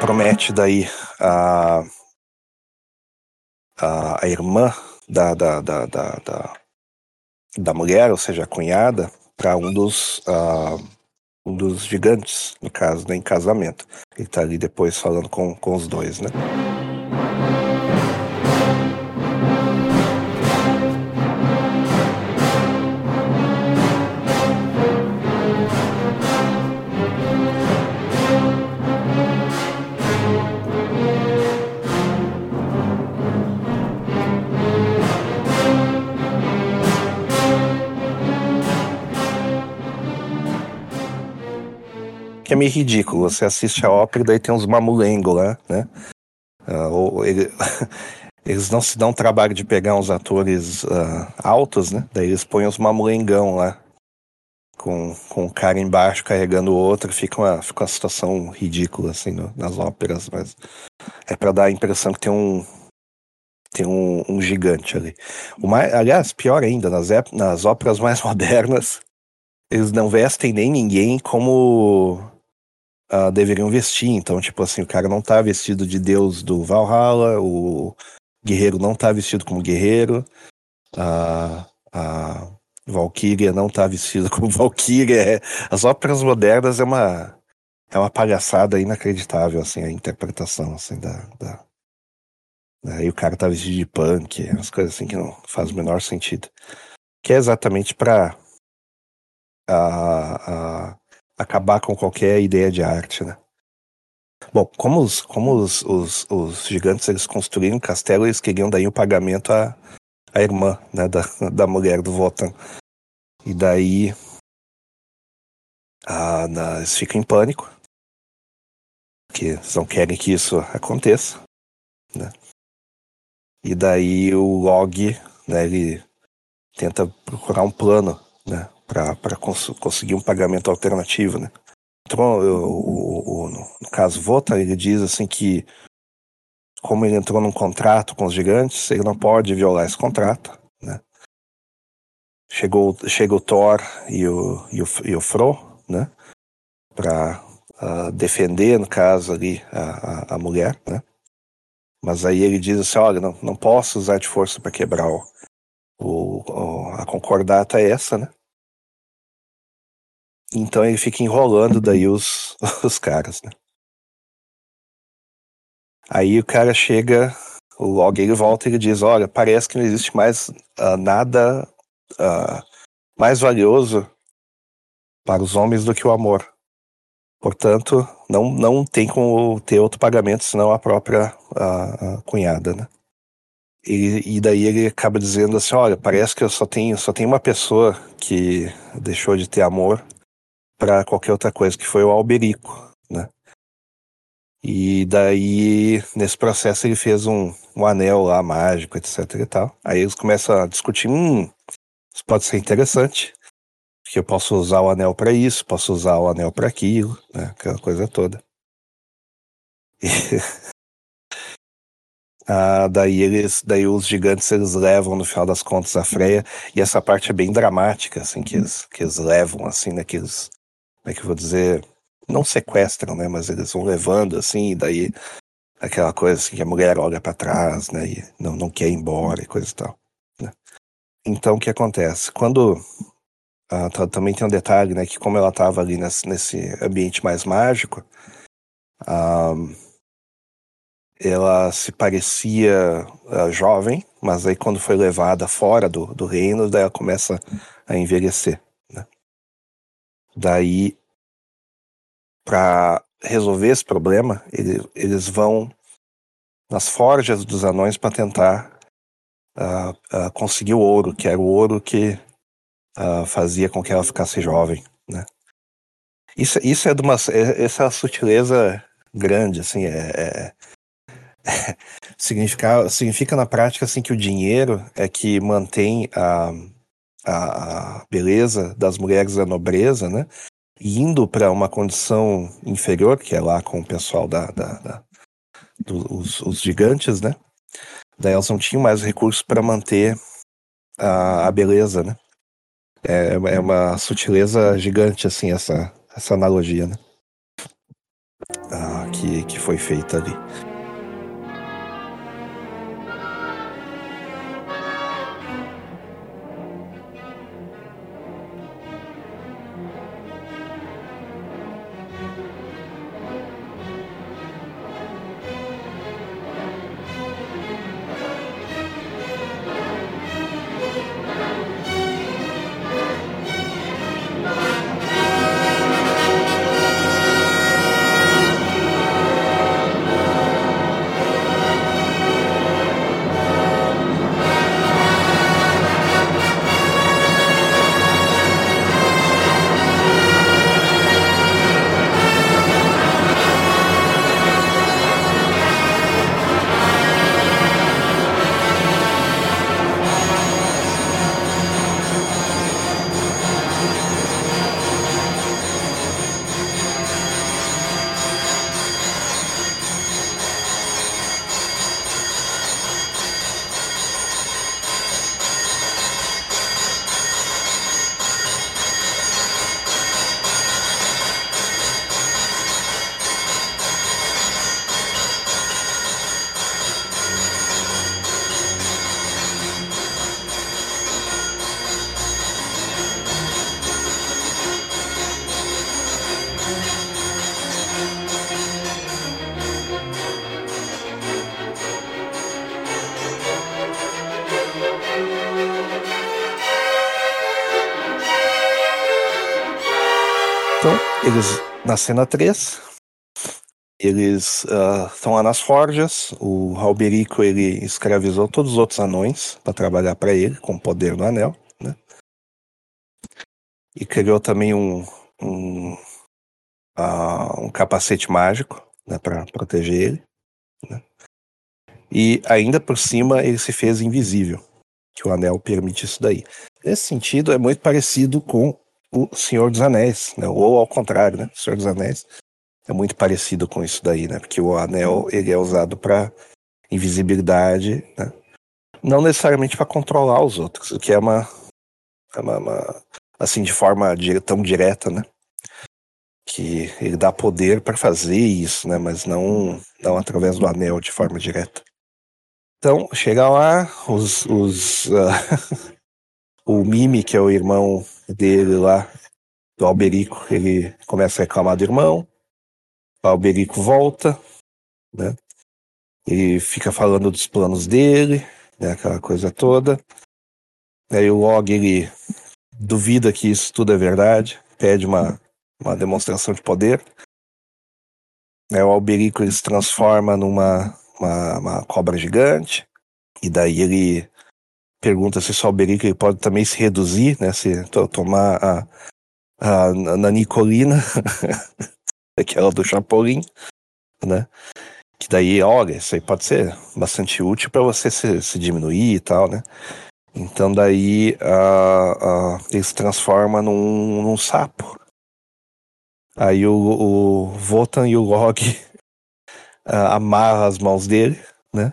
Promete daí a, a, a irmã da, da, da, da, da, mulher, ou seja, a cunhada, para um dos uh, um dos gigantes, no caso, né, em casamento. Ele está ali depois falando com, com os dois, né? Meio ridículo. Você assiste a ópera e daí tem uns mamulengos lá, né? Uh, ou ele, eles não se dão trabalho de pegar uns atores uh, altos, né? Daí eles põem os mamulengão lá. Com, com um cara embaixo carregando o outro, fica uma, fica uma situação ridícula, assim, no, nas óperas, mas é para dar a impressão que tem um, tem um, um gigante ali. Mais, aliás, pior ainda, nas, nas óperas mais modernas, eles não vestem nem ninguém como uh, deveriam vestir. Então, tipo assim, o cara não tá vestido de deus do Valhalla, o guerreiro não tá vestido como guerreiro, a, a Valkyria não tá vestida como Valkyria. É, as óperas modernas é uma é uma palhaçada inacreditável, assim, a interpretação, assim, da... da... Aí o cara tá vestido de punk, umas coisas assim que não faz o menor sentido. Que é exatamente para a, a, acabar com qualquer ideia de arte, né? Bom, como os, como os, os, os gigantes eles construíram um castelo, eles queriam daí o pagamento à, à irmã né, da, da mulher do Votan. E daí a, na, eles ficam em pânico, que eles não querem que isso aconteça. Né? E daí o Log, né, ele tenta procurar um plano né, para cons conseguir um pagamento alternativo, né? Então, o, o, no caso Vota, ele diz assim que como ele entrou num contrato com os gigantes, ele não pode violar esse contrato, né? Chegou, chega o Thor e o, e o, e o Fro, né? Para uh, defender, no caso ali, a, a, a, mulher, né? Mas aí ele diz assim, olha, não, não posso usar de força para quebrar o, o, a concordata é essa, né? Então ele fica enrolando daí os, os caras, né? Aí o cara chega, o log ele volta e ele diz, olha, parece que não existe mais uh, nada uh, mais valioso para os homens do que o amor. Portanto, não, não tem como ter outro pagamento senão a própria uh, cunhada, né? E, e, daí ele acaba dizendo assim, olha, parece que eu só tenho, só tenho uma pessoa que deixou de ter amor para qualquer outra coisa, que foi o Alberico, né? E daí, nesse processo, ele fez um, um anel lá mágico, etc e tal. Aí eles começam a discutir, hum, isso pode ser interessante, porque eu posso usar o anel para isso, posso usar o anel para aquilo, né? Aquela coisa toda. E... ah, daí eles, daí os gigantes eles levam no final das contas a Freia e essa parte é bem dramática, assim que eles, que eles levam assim, né? Que eles como é que eu vou dizer, não sequestram, né, mas eles vão levando assim, e daí aquela coisa assim que a mulher olha para trás, né, e não, não quer ir embora e coisa e tal. Né? Então o que acontece? Quando ah, também tem um detalhe, né, que como ela estava ali nesse, nesse, ambiente mais mágico, ah, ela se parecia uh, jovem, mas aí quando foi levada fora do, do reino, daí ela começa a envelhecer. Daí, para resolver esse problema, ele, eles vão nas forjas dos anões para tentar uh, uh, conseguir o ouro, que era o ouro que uh, fazia com que ela ficasse jovem, né? Isso, isso é de uma é, essa é sutileza grande, assim, é, é, significa, significa na prática assim que o dinheiro é que mantém a a, beleza das mulheres da nobreza, né? Indo para uma condição inferior, que é lá com o pessoal da, da, da dos os gigantes, né? Daí elas não tinham mais recursos para manter a, a beleza, né? É, é uma sutileza gigante, assim, essa, essa analogia, né? uh, que, que foi feita ali. Na cena 3, eles estão uh, lá nas forjas. O Alberico ele escravizou todos os outros anões para trabalhar para ele, com o poder do anel. Né? E criou também um, um, uh, um capacete mágico né, para proteger ele. Né? E ainda por cima ele se fez invisível, que o anel permite isso daí. Nesse sentido, é muito parecido com o Senhor dos Anéis, né? ou ao contrário, né? O Senhor dos Anéis é muito parecido com isso daí, né? Porque o anel ele é usado para invisibilidade, né? Não necessariamente para controlar os outros, o que é uma, é uma, uma assim de forma tão direta, né? Que ele dá poder para fazer isso, né? Mas não não através do anel de forma direta. Então chega lá os, os uh, o Mimi que é o irmão dele lá, do Alberico, ele começa a reclamar do irmão, o Alberico volta, né? Ele fica falando dos planos dele, né? Aquela coisa toda. Aí o Log, ele duvida que isso tudo é verdade, pede uma, uma demonstração de poder. Aí o Alberico ele se transforma numa uma, uma cobra gigante, e daí ele pergunta se só o ele pode também se reduzir, né? Se tomar a, a, a nanicolina, aquela do Chapolin, né? Que daí, olha, isso aí pode ser bastante útil para você se, se, diminuir e tal, né? Então daí a, a, ele se transforma num, num sapo. Aí o, o Votan e o Log amarram as mãos dele, né?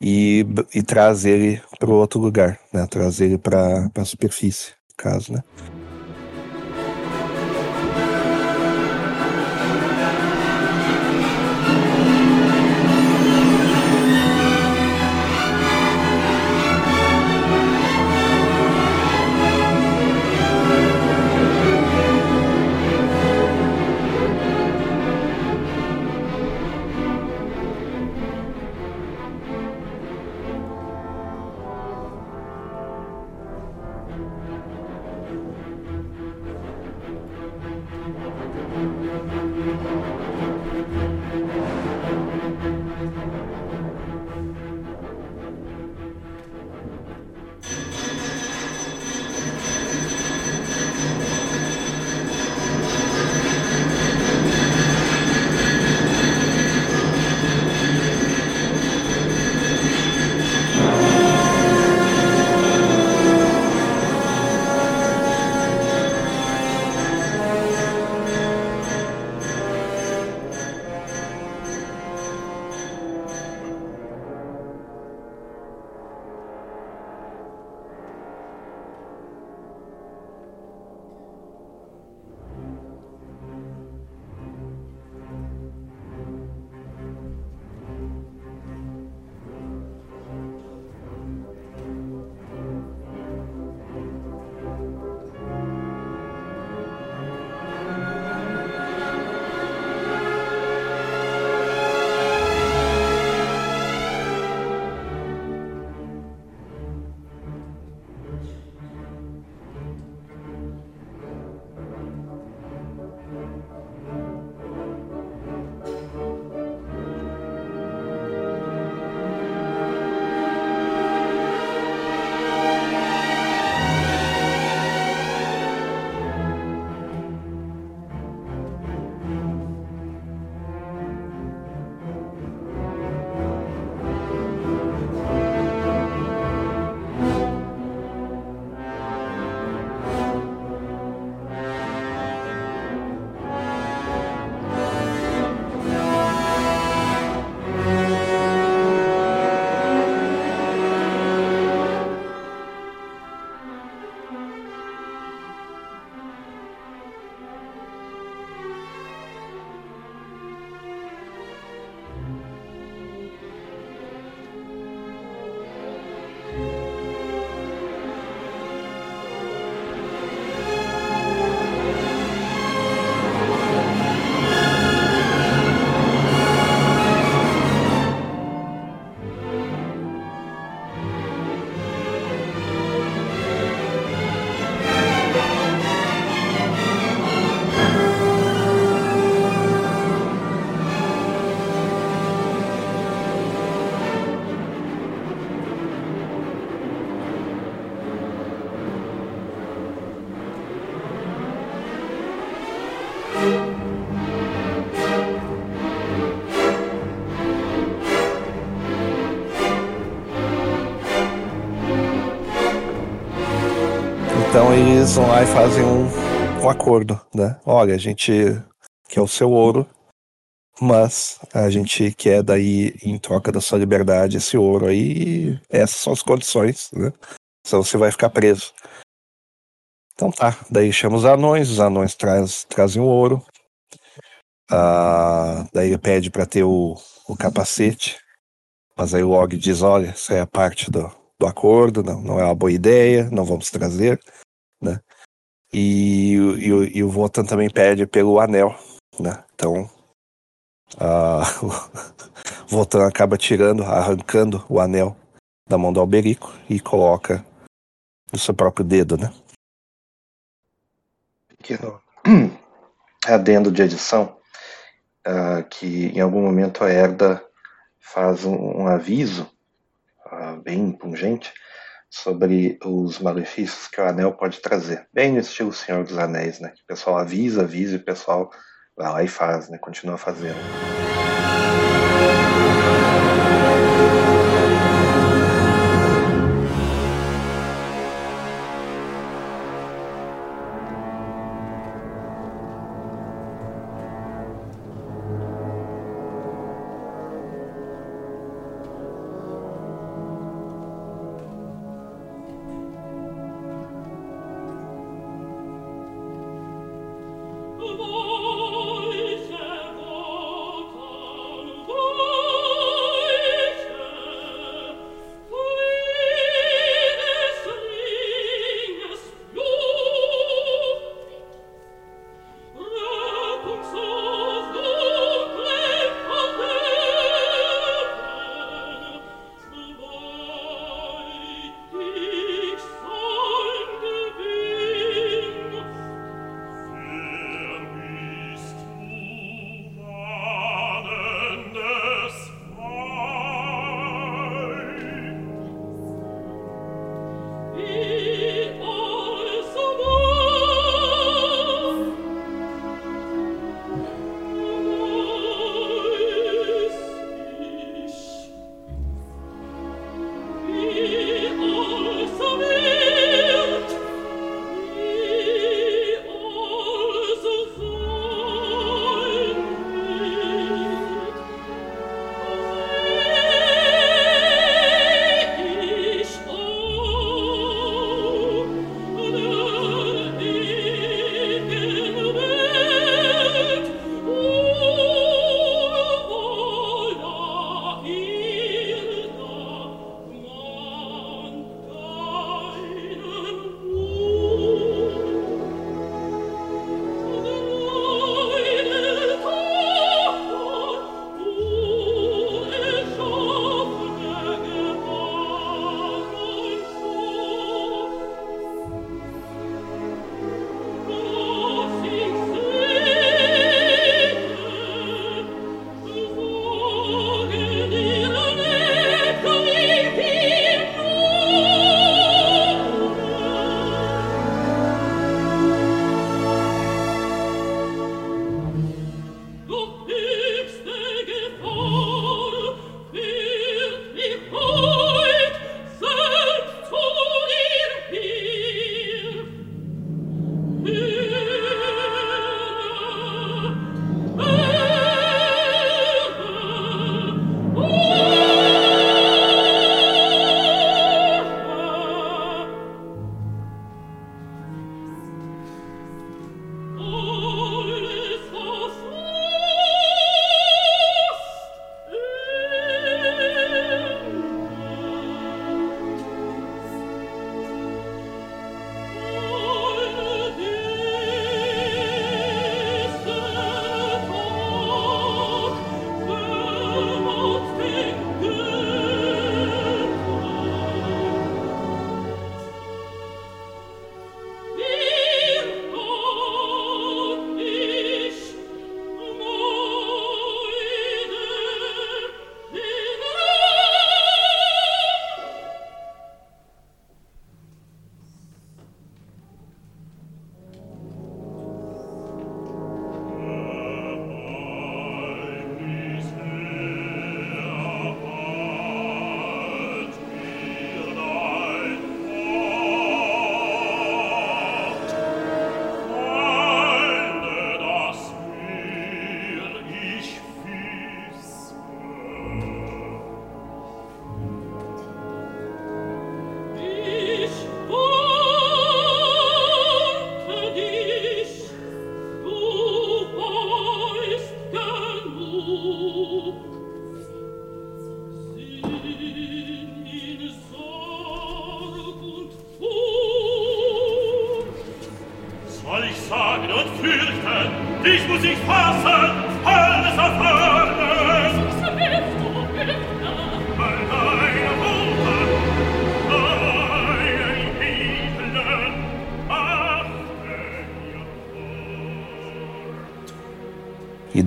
E, e traz ele para outro lugar, né? Traz ele para a superfície, caso, né? Eles vão lá e fazem um, um acordo, né? Olha, a gente quer o seu ouro, mas a gente quer daí, em troca da sua liberdade, esse ouro aí. Essas são as condições, né? Senão você vai ficar preso. Então tá, daí chama os anões, os anões traz, trazem o ouro. Ah, daí ele pede para ter o, o capacete. Mas aí o Og diz: olha, isso é parte do, do acordo, não, não é uma boa ideia, não vamos trazer. Né? E, e, e o Votan também pede pelo anel. Né? Então o Votan acaba tirando, arrancando o anel da mão do Alberico e coloca no seu próprio dedo, né? Pequeno adendo de edição, uh, que em algum momento a Herda faz um, um aviso uh, bem pungente sobre os malefícios que o anel pode trazer. Bem no estilo Senhor dos Anéis, né? Que o pessoal avisa, avisa e o pessoal vai lá e faz, né? Continua fazendo.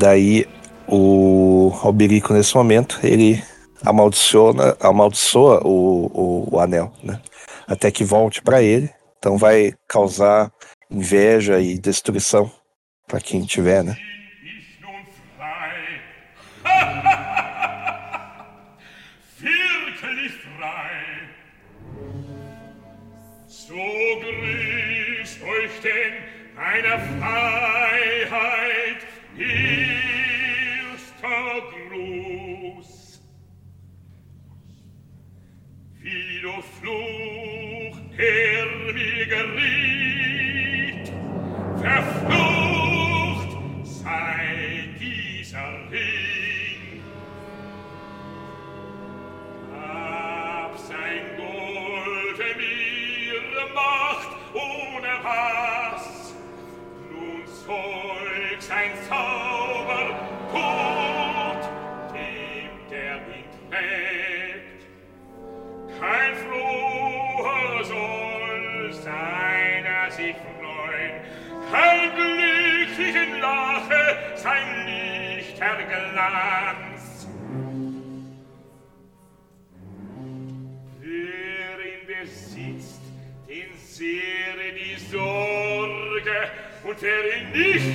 Daí o Alberico, nesse momento, ele amaldiçoa, amaldiçoa o, o, o anel, né? Até que volte para ele. Então vai causar inveja e destruição para quem tiver, né?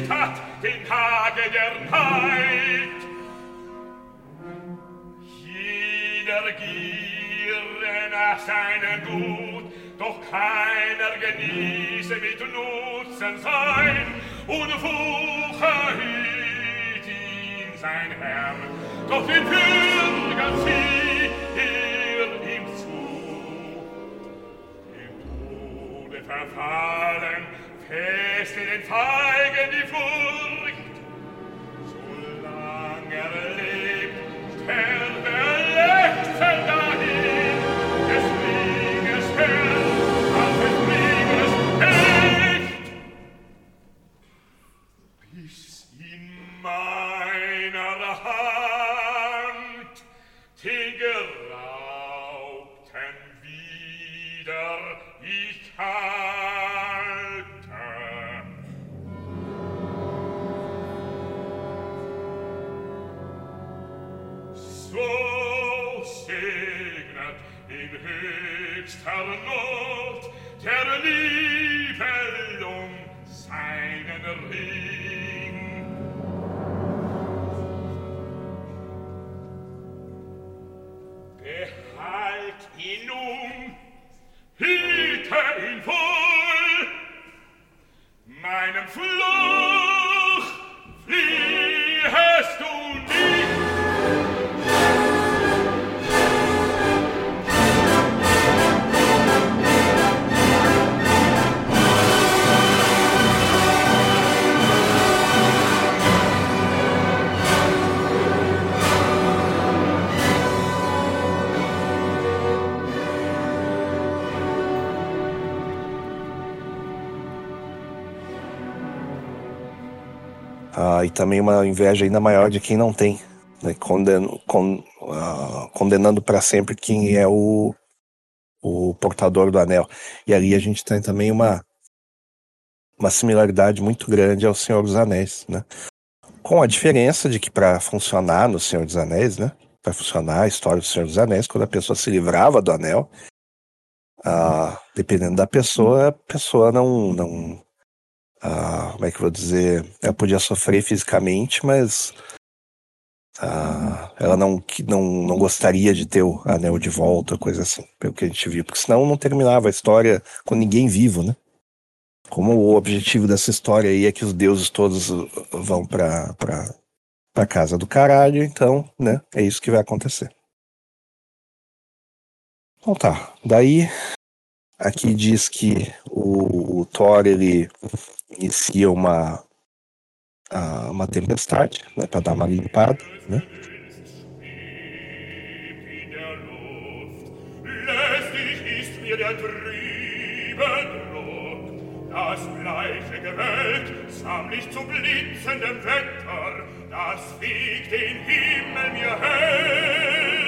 Hat, den hage der Neid. Jeder giere nach seinem Gut, doch keiner genieße mit Nutzen sein, und Wucher hielt ihn sein Herr, doch den Bürger zieht er ihm zu. Dem Tode verfallen, Feste den Feigen die Furcht, Solang er lebt, Flow! Ah, e também uma inveja ainda maior de quem não tem, né? Con- ah, condenando para sempre quem é o, o portador do anel. E ali a gente tem também uma, uma similaridade muito grande ao Senhor dos Anéis, né? Com a diferença de que para funcionar no Senhor dos Anéis, né? Para funcionar a história do Senhor dos Anéis, quando a pessoa se livrava do anel, ah, dependendo da pessoa, a pessoa não, não ah, como é que eu vou dizer? Ela podia sofrer fisicamente, mas ah, ela não, não, não gostaria de ter o anel de volta, coisa assim, pelo que a gente viu, porque senão não terminava a história com ninguém vivo, né? Como o objetivo dessa história aí é que os deuses todos vão pra, pra, pra casa do caralho, então, né? É isso que vai acontecer. Então tá, daí aqui diz que o, o Thor ele inicia uma uma tempestade, né, para dar uma limpada, né? Das bleiche Wetter, das wiegt den Himmel mir hell.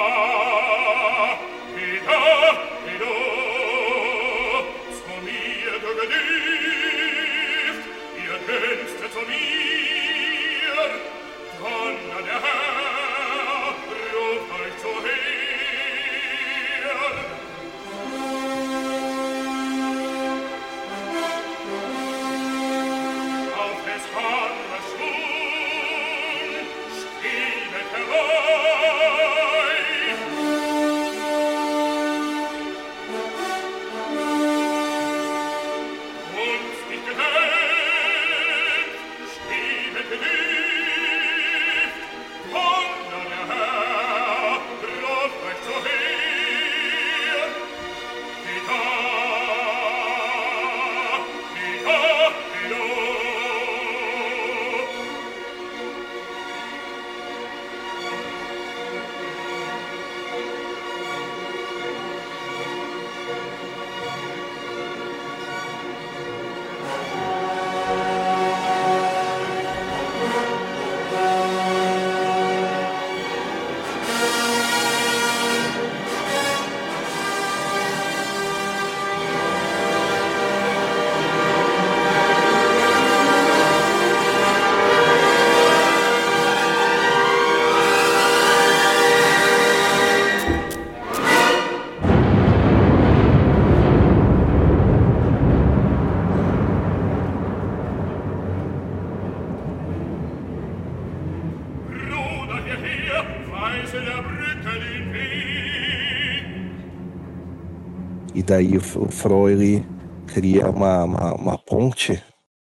daí o Freire cria uma, uma, uma, ponte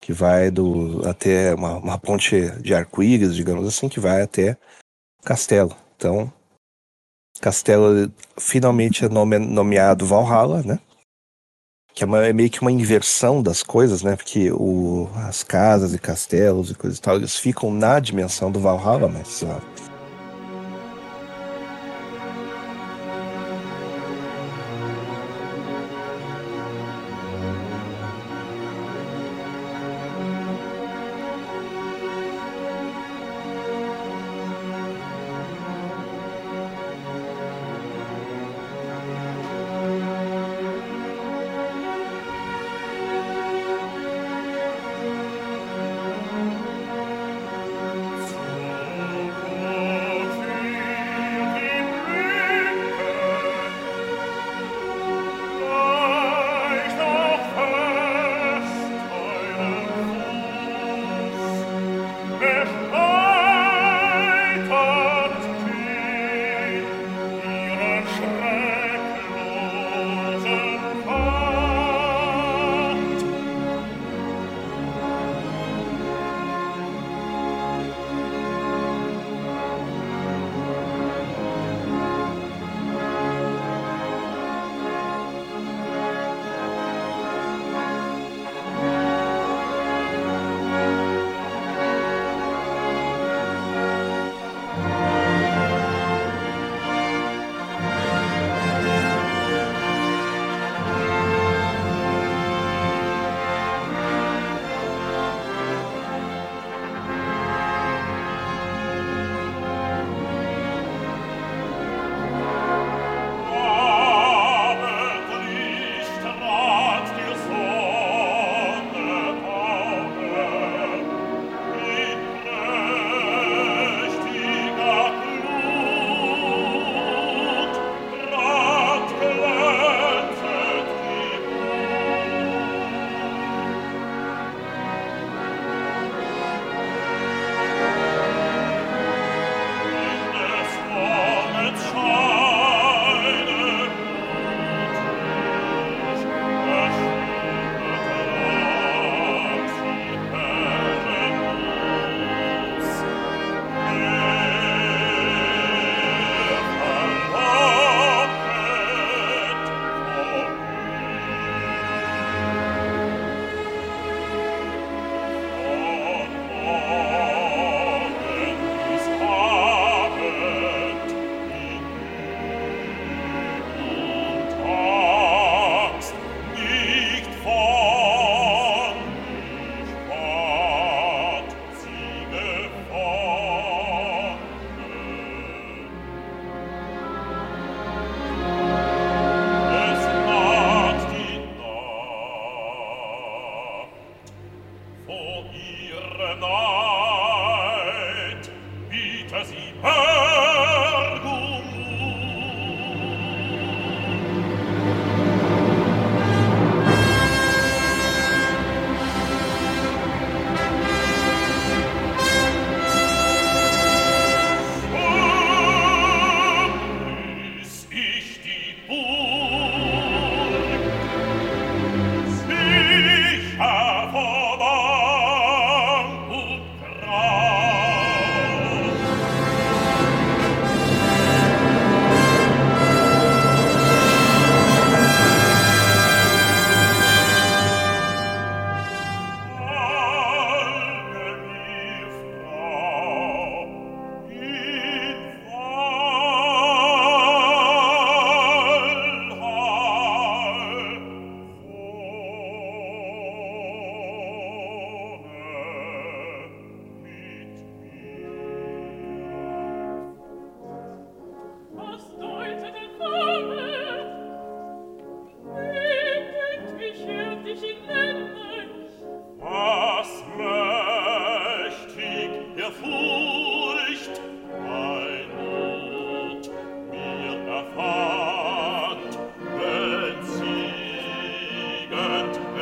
que vai do até uma, uma ponte de arco-íris, digamos assim, que vai até castelo. Então, castelo finalmente é nome, nomeado Valhalla, né? Que é, uma, é, meio que uma inversão das coisas, né? Porque o, as casas e castelos e coisas e tal, eles ficam na dimensão do Valhalla, mas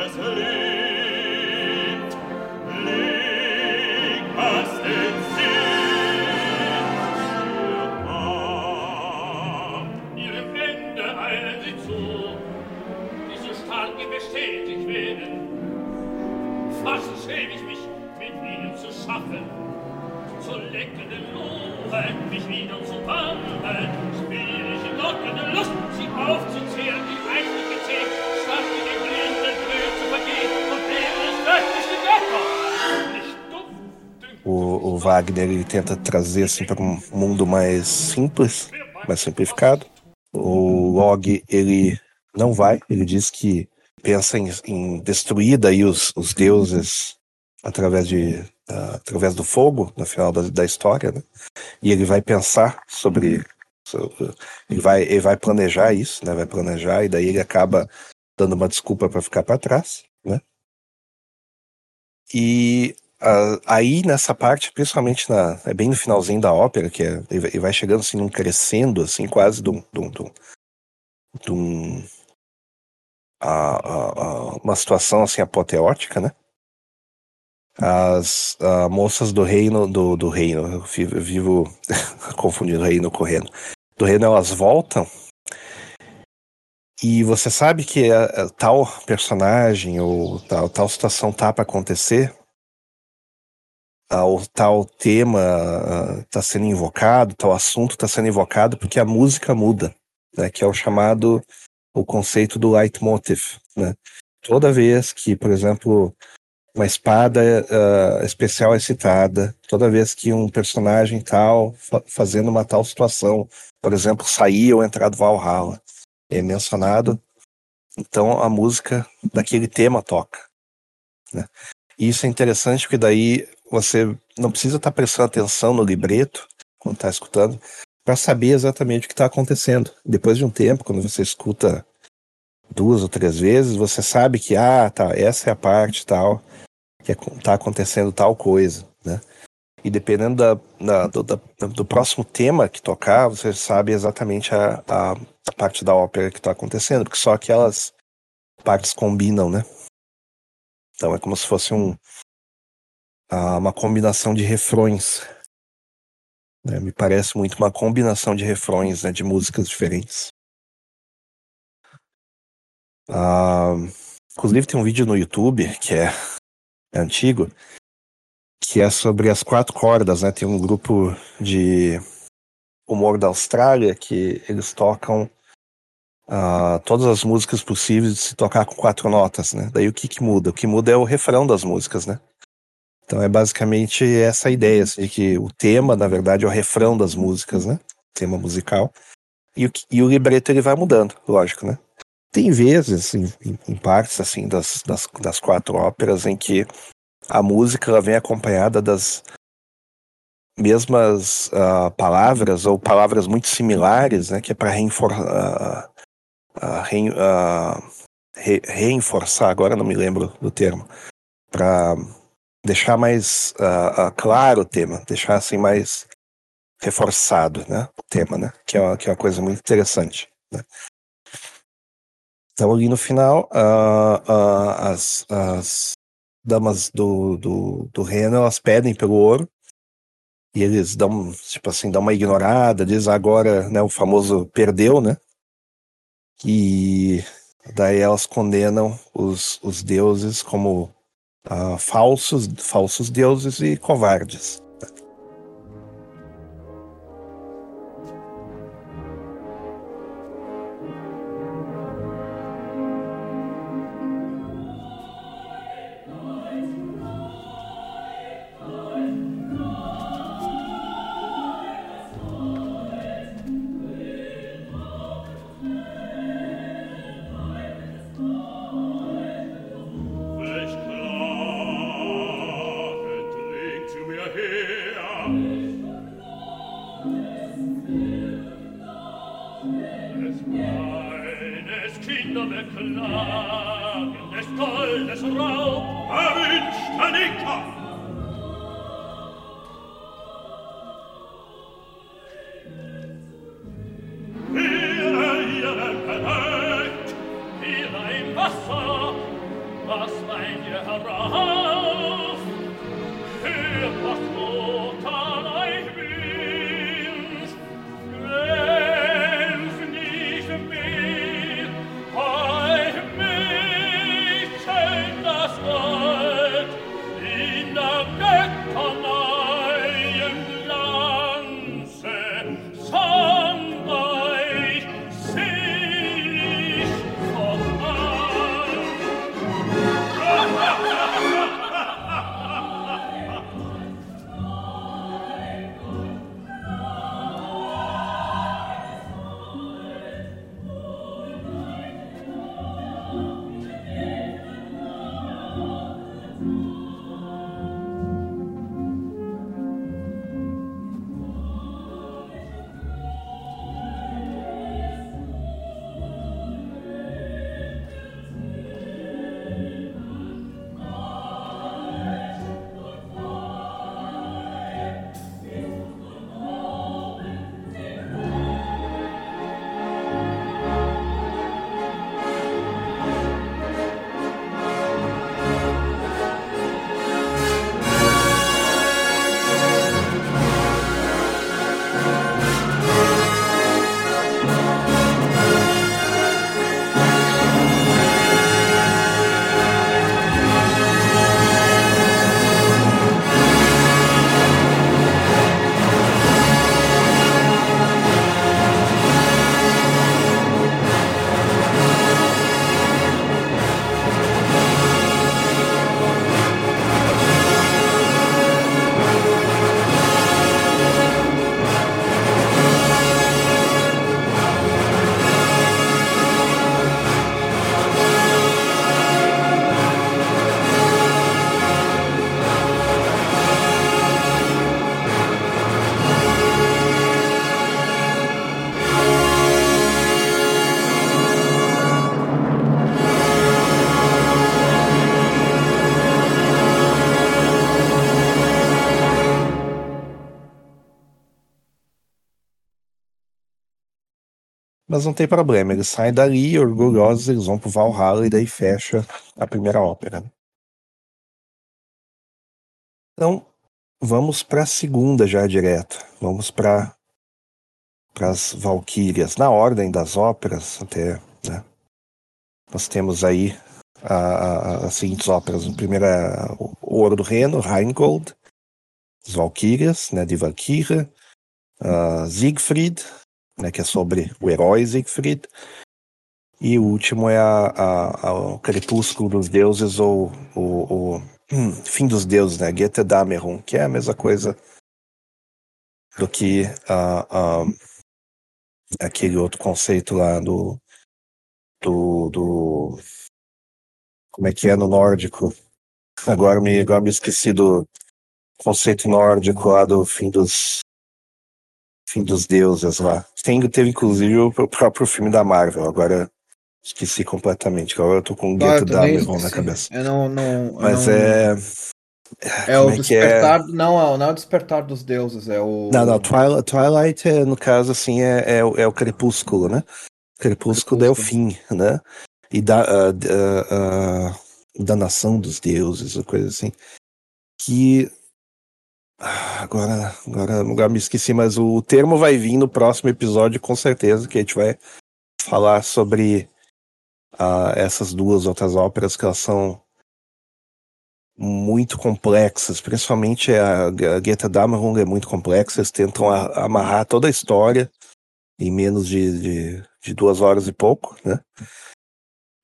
es Wagner ele tenta trazer assim para um mundo mais simples, mais simplificado. O Log ele não vai, ele diz que pensa em, em destruir daí os, os deuses através de ah, através do fogo no final da, da história, né? E ele vai pensar sobre, sobre- ele vai ele vai planejar isso, né? Vai planejar e daí ele acaba dando uma desculpa para ficar para trás, né? E ah, aí nessa parte, principalmente na, é bem no finalzinho da ópera, que é, vai- chegando assim num crescendo, assim, quase de um, um, um- um- a- a- a- uma situação assim apoteótica, né? As ah, moças do reino, do, do reino, eu vivo, confundindo reino com reino. Do reino elas voltam e você sabe que ah, ah, tal personagem ou tal, tal situação tá para acontecer tal, tal tema está sendo invocado, tal assunto está sendo invocado, porque a música muda, né? Que é o chamado o conceito do leitmotiv, né? Toda vez que, por exemplo, uma espada ah, especial é citada, toda vez que um personagem tal fa- fazendo uma tal situação, por exemplo, sair ou entrar do Valhalla, é mencionado, então a música daquele tema toca, né? E isso é interessante porque daí você não precisa estar prestando atenção no libreto quando está escutando para saber exatamente o que está acontecendo. Depois de um tempo, quando você escuta duas ou três vezes, você sabe que ah, tá, essa é a parte tal que está acontecendo tal coisa, né? E dependendo da, da- do, da- do próximo tema que tocar, você sabe exatamente a, a, a parte da ópera que está acontecendo, porque só aquelas partes combinam, né? Então é como se fosse um, uma combinação de refrões. né? Me parece muito uma combinação de refrões, né, de músicas diferentes. Ah, inclusive tem um vídeo no YouTube que é, é antigo, que é sobre as quatro cordas, né? Tem um grupo de humor da Austrália que eles tocam ah, todas as músicas possíveis de se tocar com quatro notas, né? Daí o que que muda? O que muda é o refrão das músicas, né? Então é basicamente essa ideia, assim, de que o tema, na verdade, é o refrão das músicas, né? Tema musical. E o, e o libreto ele vai mudando, lógico, né? Tem vezes, em, em- partes, assim, das, das, das quatro óperas, em que a música ela vem acompanhada das mesmas ah, palavras ou palavras muito similares, né? Que é para reenforçar, reenforçar, agora não me lembro do termo, para deixar mais ah, ah, claro o tema, deixar assim mais reforçado, né? O tema, né? Que é uma, que é uma coisa muito interessante. Né? Então ali no final, ah, as, as damas do, do, do reino elas pedem pelo ouro e eles dão tipo assim dão uma ignorada, diz agora, né? O famoso perdeu, né? E daí elas condenam os, os deuses como ah, falsos, falsos deuses e covardes. Mas não tem problema, eles saem dali orgulhosos, eles vão pro Valhalla e daí fecha a primeira ópera. Então, vamos para a segunda já direto. Vamos para as Valquírias. Na ordem das óperas, até, né? Nós temos aí as seguintes óperas. A primeira o Ouro do Reno, Rheingold, as Valquírias, né, de Valkyrie, uh, Siegfried, né, que é sobre o herói Siegfried, e o último é a, a- a- o Crepúsculo dos Deuses ou o, o hum, Fim dos Deuses, né, Goethe Dameron, que é a mesma coisa do que aquele outro conceito lá do, do, do como é que é no nórdico? Agora me, agora me esqueci do conceito nórdico lá do fim dos fim dos deuses lá. Tem, teve inclusive o pr- próprio filme da Marvel, agora esqueci completamente. Agora eu tô com o eu também Dameron na cabeça. Eu não, não, Mas não- é. É como o é que despertar. Não, não é o despertar dos deuses, é o. Não, não, Twilight, Twilight é, no caso, assim, é, é, o- é o crepúsculo, né? Crepúsculo, é o fim, né? E da, a, a- a danação dos deuses, ou coisa assim. Que. Agora, agora, agora me esqueci, mas o termo vai vir no próximo episódio, com certeza, que a gente vai falar sobre ah, essas duas outras óperas que elas são muito complexas, principalmente a, a Goethe Damerung é muito complexa, eles tentam a- amarrar toda a história em menos de, de, de duas horas e pouco, né?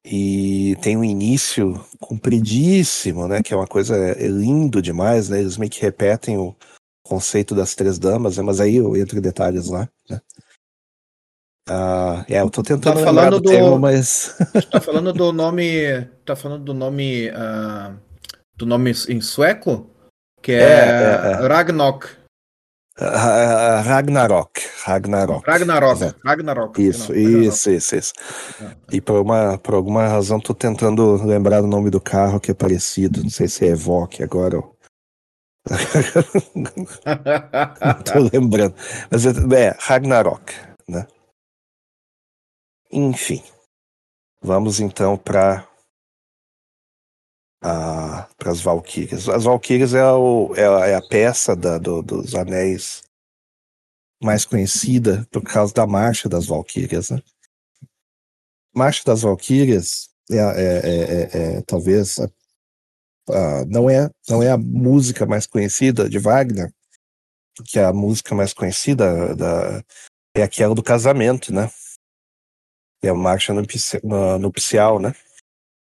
E tem um início compridíssimo, né? Que é uma coisa é, lindo demais, né? Eles meio que repetem o conceito das três damas, né? Mas aí eu entro em detalhes lá, né? Ah, é, eu tô tentando Tá falando do termo, do- mas Tá falando do nome. Tá falando do nome. ah, do nome em sueco? Que é, É, é, é. Ragnarok. Ragnarok, Ragnarok. Ragnarok. Ragnarok. Isso, Não, Ragnarok. isso, isso, isso. E por, uma, por alguma razão tô tentando lembrar o nome do carro que é parecido. Não sei se é Evoque agora. ou- Não tô lembrando. Mas é, é Ragnarok, né? Enfim. Vamos então para para as Valquírias. As Valquírias é, o, é, é a peça da, do- dos anéis mais conhecida por causa da Marcha das Valquírias, né? Marcha das Valquírias é, é- é- é- é, talvez a- a- não é não é a música mais conhecida de Wagner, que a música mais conhecida da, é aquela do casamento, né? É a marcha nupcial, né?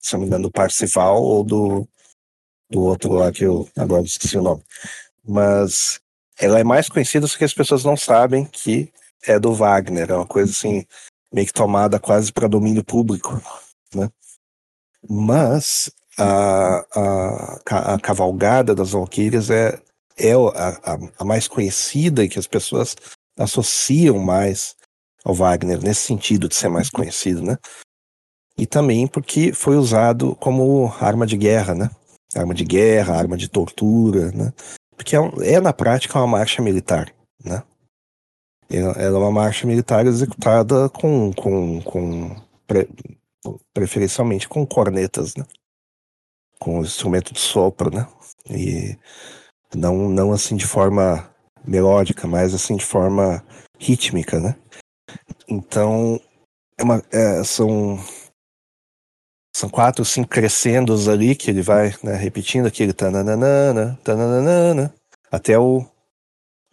Se não me engano, do Parcival ou do, do outro lá que eu agora esqueci o nome. Mas ela é mais conhecida só que as pessoas não sabem que é do Wagner. É uma coisa assim, meio que tomada quase para domínio público, né? Mas a, a, a cavalgada das Valquírias é, é a, a mais conhecida e que as pessoas associam mais ao Wagner nesse sentido de ser mais conhecido, né? E também porque foi usado como arma de guerra, né? Arma de guerra, arma de tortura, né? Porque é, é na prática uma marcha militar, né? Ela ela é uma marcha militar executada com, com, com pre- preferencialmente com cornetas, né? Com instrumento de sopro, né? E não, não assim de forma melódica, mas assim de forma rítmica, né? Então, é uma, é, são são quatro, cinco crescendos ali que ele vai né, repetindo aquele tananana, tananana, até o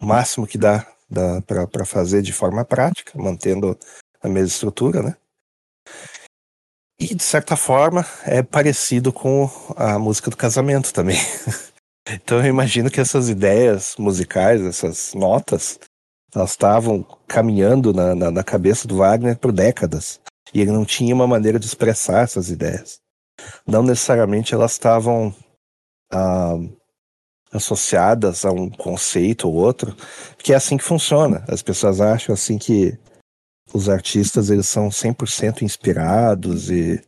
máximo que dá, dá para fazer de forma prática, mantendo a mesma estrutura, né? E de certa forma é parecido com a música do casamento também. então eu imagino que essas ideias musicais, essas notas, elas estavam caminhando na, na, na cabeça do Wagner por décadas. E ele não tinha uma maneira de expressar essas ideias. Não necessariamente elas estavam ah, associadas a um conceito ou outro, porque é assim que funciona. As pessoas acham assim que os artistas eles são 100% inspirados e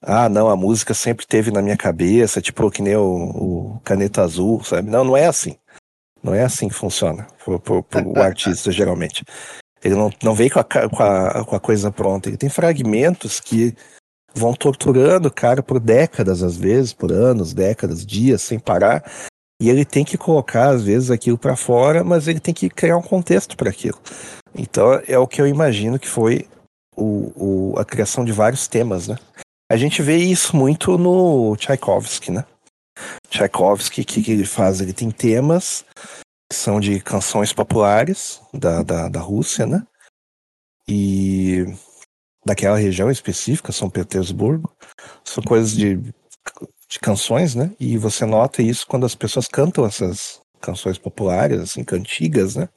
ah, não, a música sempre teve na minha cabeça, tipo que nem o, o Caneta Azul, sabe? Não, não é assim. Não é assim que funciona pro, pro, pro artista, geralmente. Ele não, não veio com a, com, a, com a coisa pronta. Ele tem fragmentos que vão torturando o cara por décadas, às vezes, por anos, décadas, dias, sem parar. E ele tem que colocar, às vezes, aquilo para fora, mas ele tem que criar um contexto para aquilo. Então, é o que eu imagino que foi o, o, a criação de vários temas, né? A gente vê isso muito no Tchaikovsky, né? Tchaikovsky, o que, que ele faz? Ele tem temas são de canções populares da, da, da Rússia, né? E daquela região específica, São Petersburgo. São coisas de, de canções, né? E você nota isso quando as pessoas cantam essas canções populares, assim, cantigas, né?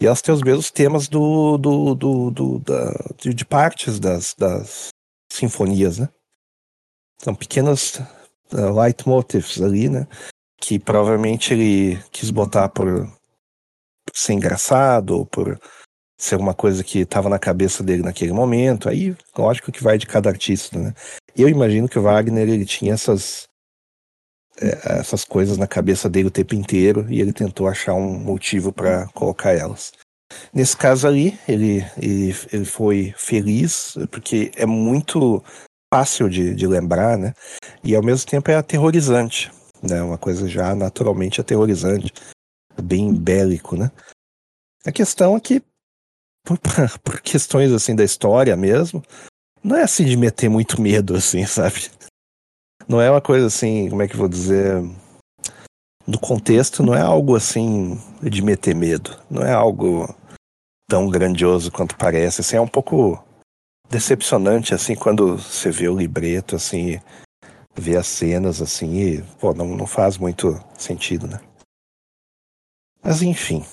E elas têm os mesmos temas do, do, do, do da, de, de, partes das, das sinfonias, né? São pequenas uh, leitmotifs ali, né? Que provavelmente ele quis botar por, ser engraçado ou por ser uma coisa que estava na cabeça dele naquele momento. Aí, lógico que vai de cada artista, né? Eu imagino que o Wagner ele tinha essas é, essas coisas na cabeça dele o tempo inteiro e ele tentou achar um motivo para colocar elas. Nesse caso ali, ele, ele, ele foi feliz porque é muito fácil de, de lembrar, né? E ao mesmo tempo é aterrorizante, né? Uma coisa já naturalmente aterrorizante, bem bélico, né? A questão é que por, por questões assim da história mesmo, não é assim de meter muito medo, assim, sabe? Não é uma coisa assim, como é que eu vou dizer? Do contexto, não é algo assim de meter medo. Não é algo tão grandioso quanto parece. Assim, é um pouco decepcionante, assim, quando você vê o libreto, assim, vê as cenas, assim, e, pô, não, não faz muito sentido, né? Mas enfim.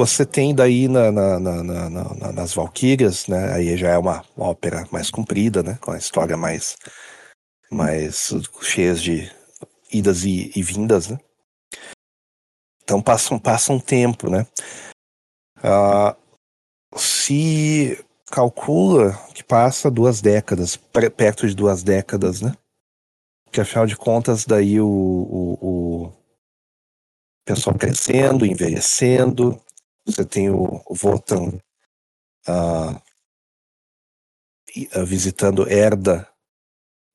Você tem daí na, na, na, nas Valquírias, né? Aí já é uma, ópera mais comprida, né? Com a história mais, mais cheia de idas e, e, vindas, né? Então passa, passa um tempo, né? Ah, se calcula que passa duas décadas, perto de duas décadas, né? Que afinal de contas, daí o, o, o pessoal crescendo, envelhecendo, você tem o, Votan uh, visitando Erda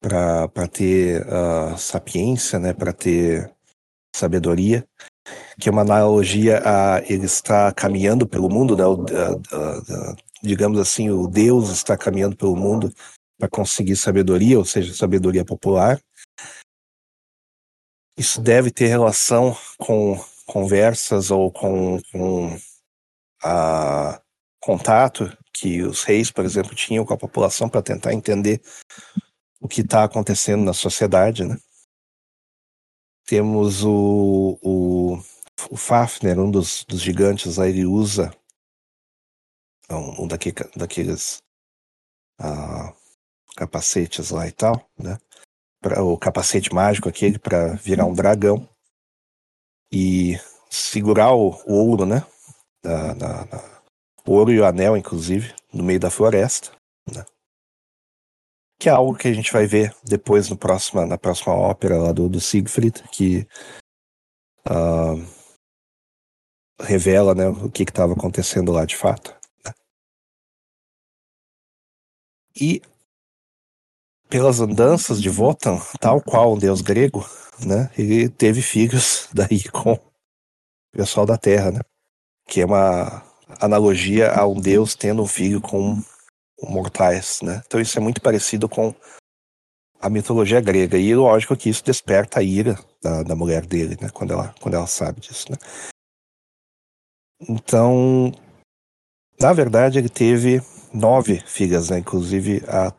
para ter uh, sapiência, né, para ter sabedoria, que é uma analogia a ele está caminhando pelo mundo, né, o, digamos assim, o Deus está caminhando pelo mundo para conseguir sabedoria, ou seja, sabedoria popular. Isso deve ter relação com conversas ou com, com a contato que os reis, por exemplo, tinham com a população para tentar entender o que está acontecendo na sociedade, né? Temos o, o, o Fafner, um dos, dos gigantes lá, ele usa um, um daquele, daqueles uh, capacetes lá e tal, né? Pra, o capacete mágico aquele para virar um dragão e segurar o, o ouro, né? Da, da, da, o ouro e o anel, inclusive, no meio da floresta, né? Que é algo que a gente vai ver depois no próxima, na próxima ópera lá do, do Siegfried, que uh, revela né, o que estava acontecendo lá de fato. Né? E pelas andanças de Wotan, tal qual um deus grego, né, ele teve filhos daí com o pessoal da Terra, né? Que é uma analogia a um deus tendo um filho com mortais, né? Então isso é muito parecido com a mitologia grega e lógico que isso desperta a ira da, da mulher dele, né? Quando ela quando ela sabe disso, né? Então, na verdade, ele teve nove filhas, né? Inclusive a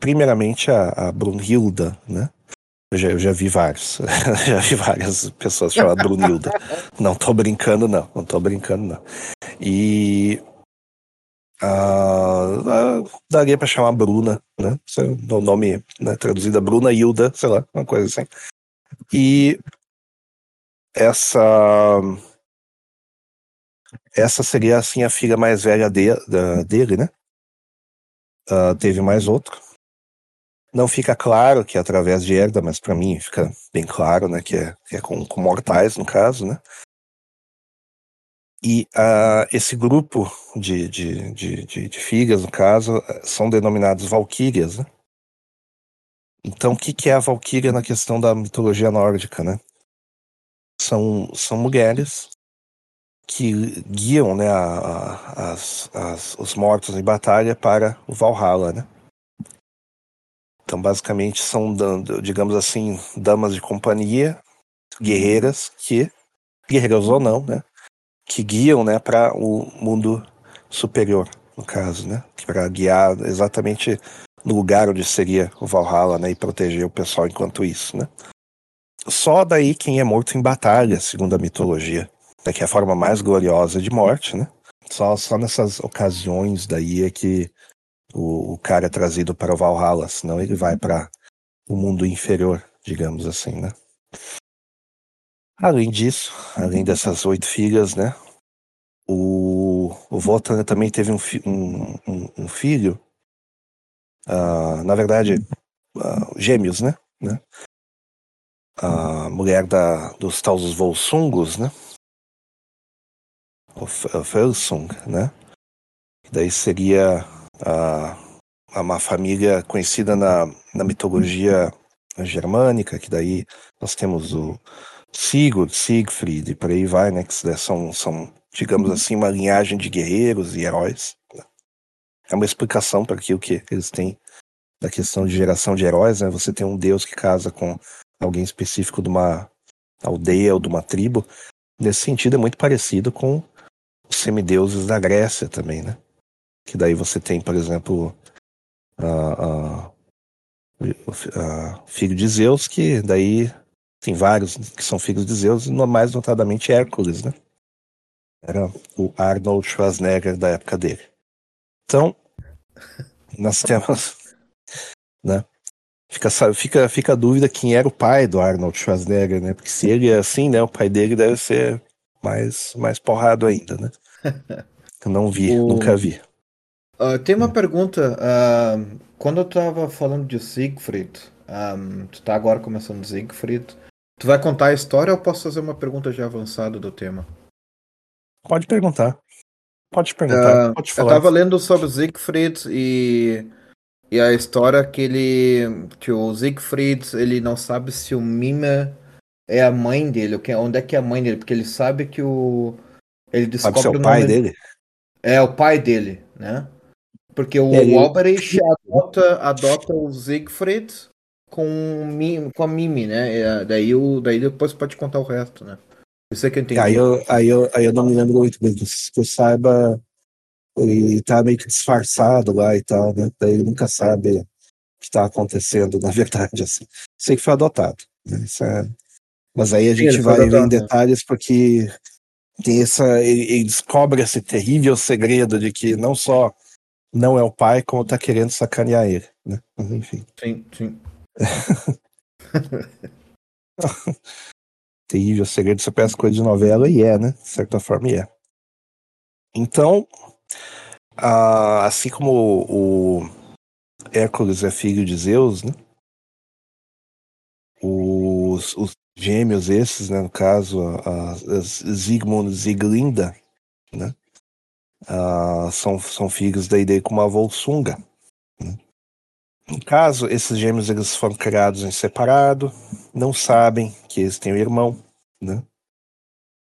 primeiramente a, a Brunhilda, né? Eu já, eu já vi vários. já vi várias pessoas chamadas Brunilda. não tô brincando, não. Não tô brincando, não. E. Uh, daria para chamar Bruna, né? O nome né, traduzido Bruna Hilda, sei lá, uma coisa assim. E essa essa seria assim a filha mais velha de, da, dele, né? Uh, teve mais outro. Não fica claro que é através de herda, mas para mim fica bem claro, né? Que é, que é com, com mortais, no caso, né? E uh, esse grupo de, de, de, de, de filhas, no caso, são denominados valquírias, né? Então, o que, que é a valquíria na questão da mitologia nórdica, né? São, são mulheres que guiam né, a, a, as, as, os mortos em batalha para o Valhalla, né? Então, basicamente, são, digamos assim, damas de companhia, guerreiras que, guerreiras ou não, né? Que guiam, né, para o mundo superior, no caso, né? Para guiar exatamente no lugar onde seria o Valhalla, né? E proteger o pessoal enquanto isso, né? Só daí quem é morto em batalha, segundo a mitologia, né, que é a forma mais gloriosa de morte, né? Só, só nessas ocasiões daí é que o, o cara é trazido para o Valhalla, senão ele vai para o mundo inferior, digamos assim, né? Além disso, além dessas oito filhas, né? O, o Wotan também teve um, fi, um, um, um filho, uh, na verdade, uh, gêmeos, né? né? A mulher da, dos tais Volsungos, né? O Felsung, né? Daí seria a, uma família conhecida na, na mitologia germânica, que daí nós temos o Sigurd, Siegfried e por aí vai, né? Que são, são digamos assim, uma linhagem de guerreiros e heróis. Né? É uma explicação para aquilo que eles têm da questão de geração de heróis, né? Você tem um deus que casa com alguém específico de uma aldeia ou de uma tribo. Nesse sentido, é muito parecido com os semideuses da Grécia também, né? Que daí você tem, por exemplo, a, a, a filho de Zeus, que daí tem vários que são filhos de Zeus, e mais notadamente Hércules, né? Era o Arnold Schwarzenegger da época dele. Então, nós temos, né? Fica, fica, fica a dúvida quem era o pai do Arnold Schwarzenegger, né? Porque se ele é assim, né? O pai dele deve ser mais, mais porrado ainda, né? Eu não vi, o... nunca vi. Uh, tem uma pergunta. Uh, quando eu tava falando de Siegfried, um, tu tá agora começando Siegfried. Tu vai contar a história ou posso fazer uma pergunta já avançada do tema? Pode perguntar. Pode perguntar. Uh, pode falar. Eu tava lendo sobre Siegfried e E a história que ele. que o Siegfried, ele não sabe se o Mime é a mãe dele, onde é que é a mãe dele, porque ele sabe que o. Ele Sabe descobre se é o pai dele? É o pai dele, né? Porque o É, ele- Albrecht adota, adota o Siegfried com, com a Mimi, né? É, daí, o, daí depois pode contar o resto, né? Isso é que eu entendi. Aí eu, aí, eu, aí eu não me lembro muito bem. Que eu saiba, ele tá meio que disfarçado lá e tal, né? Daí ele nunca sabe o que tá acontecendo, na verdade, assim. Sei que foi adotado. né? É- Mas aí a gente vai ver em né? detalhes porque tem essa. Ele, ele descobre esse terrível segredo de que não só não é o pai, como tá querendo sacanear ele, né? Mas, enfim. Sim, sim. terrível segredo, você peça coisa de novela e é, né? De certa forma, e é. Então, ah, assim como o, Hércules é filho de Zeus, né? Os, os gêmeos esses, né? No caso, a, a e Ziglinda, né? Ah, são, são filhos da ideia com uma Volsunga. né? No caso, esses gêmeos eles foram criados em separado, não sabem que eles têm um irmão, né?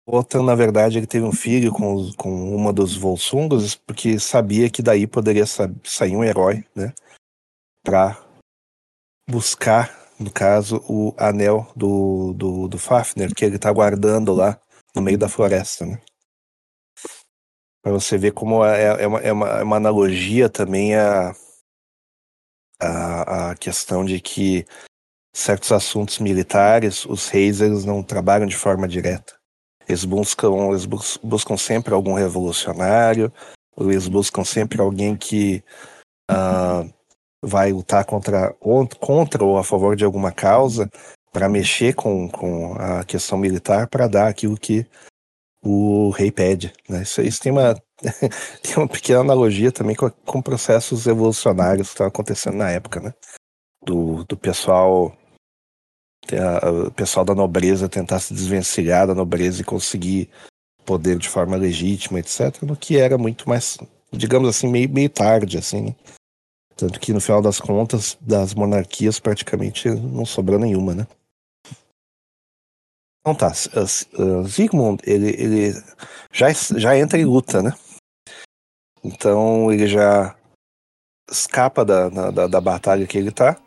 Otto, na verdade, ele teve um filho com, com uma dos Volsungas, porque sabia que daí poderia sa- sair um herói, né? Pra buscar, no caso, o anel do, do, do Fafner, que ele tá guardando lá no meio da floresta, né? Pra você ver como é, é, uma, é, uma, é uma analogia também a, a, a questão de que certos assuntos militares, os reis eles não trabalham de forma direta. Eles buscam, eles bus- buscam sempre algum revolucionário, eles buscam sempre alguém que ah, vai lutar contra, contra ou a favor de alguma causa para mexer com, com a questão militar para dar aquilo que o rei pede. Né? Isso, isso tem uma tem uma pequena analogia também com, com processos evolucionários que estavam acontecendo na época, né? Do, do pessoal o pessoal da nobreza tentar se desvencilhar da nobreza e conseguir poder de forma legítima, etc. No que era muito mais, digamos assim, meio, meio tarde, assim, né? Tanto que no final das contas, das monarquias praticamente não sobrou nenhuma, né? Então tá, S- S- uh, ele, ele já, já entra em luta, né? Então ele já escapa da, da- da batalha que ele tá.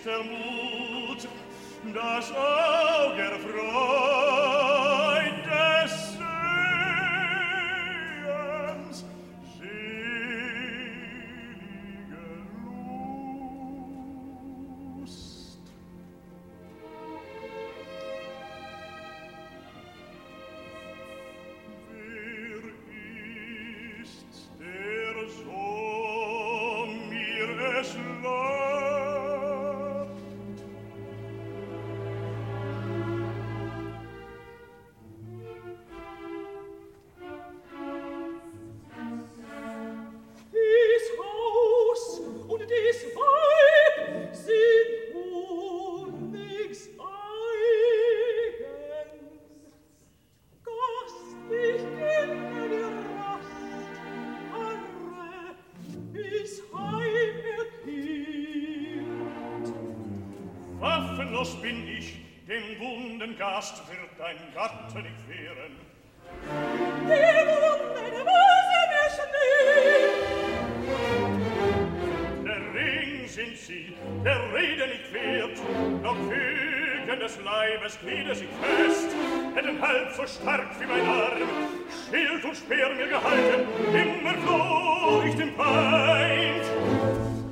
ist der Mut, das Auge Gast wird dein Gatte nicht wehren. Wunden muss er mir schnell. Der Ring sind sie, der Rede nicht wert, doch Fügen des Leibes glieder sich fest, hätten halb so stark wie mein Arm, Schild und Speer mir gehalten, immer floh ich dem Feind.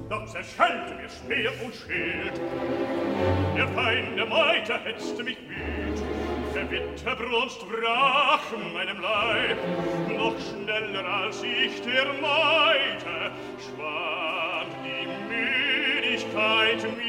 Doch zerschellte mir Speer und Schild, der Feind der Meute hetzte mich müd, frische Winterbrunst brach meinem Leib, noch schneller als ich der meinte, schwand die Müdigkeit mir.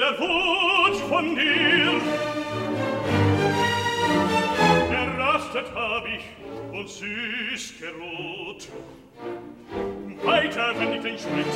der Wunsch von dir. Errastet hab ich und süß geruht, weiter wenn ich den Schritt.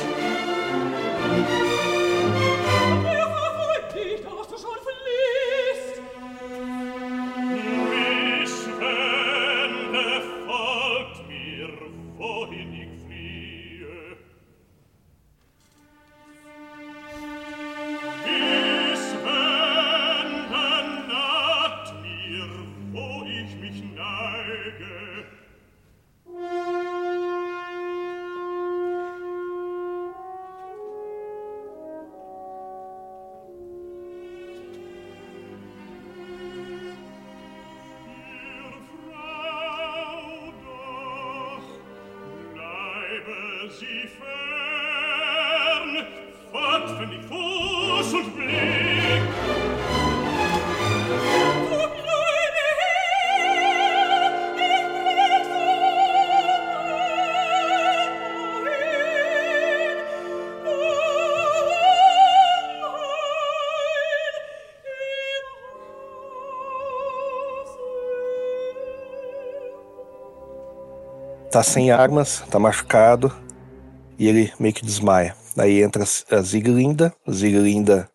Tá sem armas, tá machucado e ele meio que desmaia. Aí entra a Ziglinda, Ziglinda,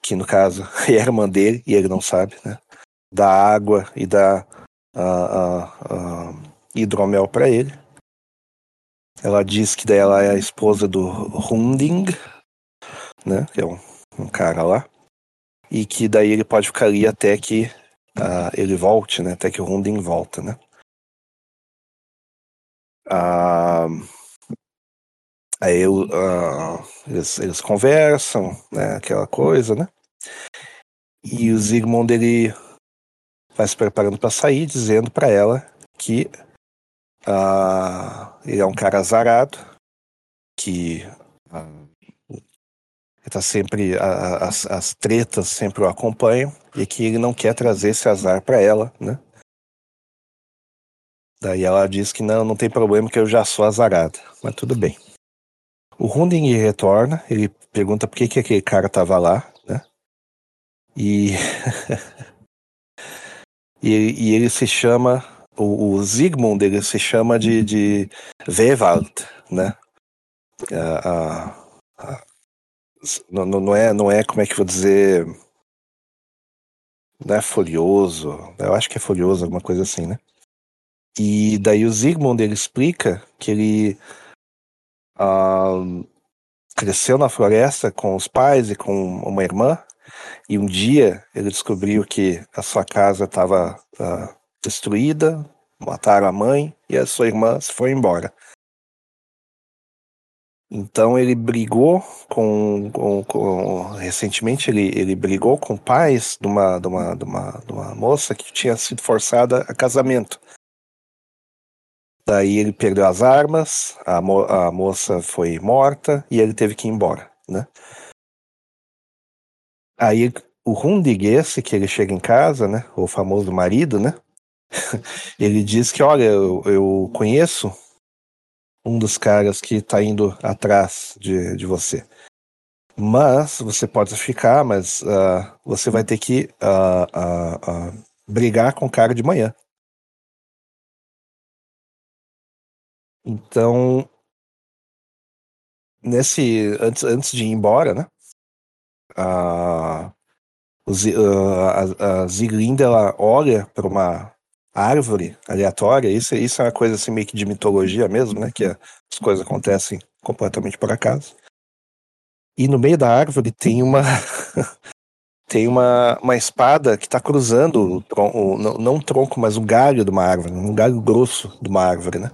que no caso é a irmã dele e ele não sabe, né? Dá água e dá uh, uh, hidromel para ele. Ela diz que daí ela é a esposa do Hunding, né? Que é um, um cara lá. E que daí ele pode ficar ali até que uh, ele volte, né? Até que o Hunding volta, né? Uh, aí uh, eles, eles conversam, né? Aquela coisa, né? E o Zygmunt ele vai se preparando para sair, dizendo para ela que uh, ele é um cara azarado, que uh, tá sempre as, as tretas sempre o acompanham e que ele não quer trazer esse azar para ela, né? Daí ela diz que não, não tem problema que eu já sou azarada, mas tudo bem. O Hunding retorna, ele pergunta por que, que aquele cara tava lá, né? E E, e ele se chama, o, o Zygmunt, ele se chama de, de Vewald, né? A, não, não, é, não é, como é que eu vou dizer, não é folioso, eu acho que é folioso, alguma coisa assim, né? E daí o Zygmunt, ele explica que ele uh, cresceu na floresta com os pais e com uma irmã, e um dia ele descobriu que a sua casa estava uh, destruída, mataram a mãe e a sua irmã se foi embora. Então ele brigou com, com, com, recentemente ele, ele brigou com pais de uma, de, uma, de, uma, de uma moça que tinha sido forçada a casamento. Daí ele perdeu as armas, a, mo a moça foi morta e ele teve que ir embora, né? Aí o Rundig, que ele chega em casa, né? O famoso marido, né? ele diz que, olha, eu, eu conheço um dos caras que tá indo atrás de, de você. Mas você pode ficar, mas uh, você vai ter que uh, uh, brigar com o cara de manhã. Então, nesse antes, antes de ir embora, né? a, a, a Ziglinda ela olha para uma árvore aleatória, isso, isso é uma coisa assim meio que de mitologia mesmo, né? Que as coisas acontecem completamente por acaso. E no meio da árvore tem uma tem uma, uma espada que está cruzando o tronco, não, não tronco, mas um galho de uma árvore, um galho grosso de uma árvore, né?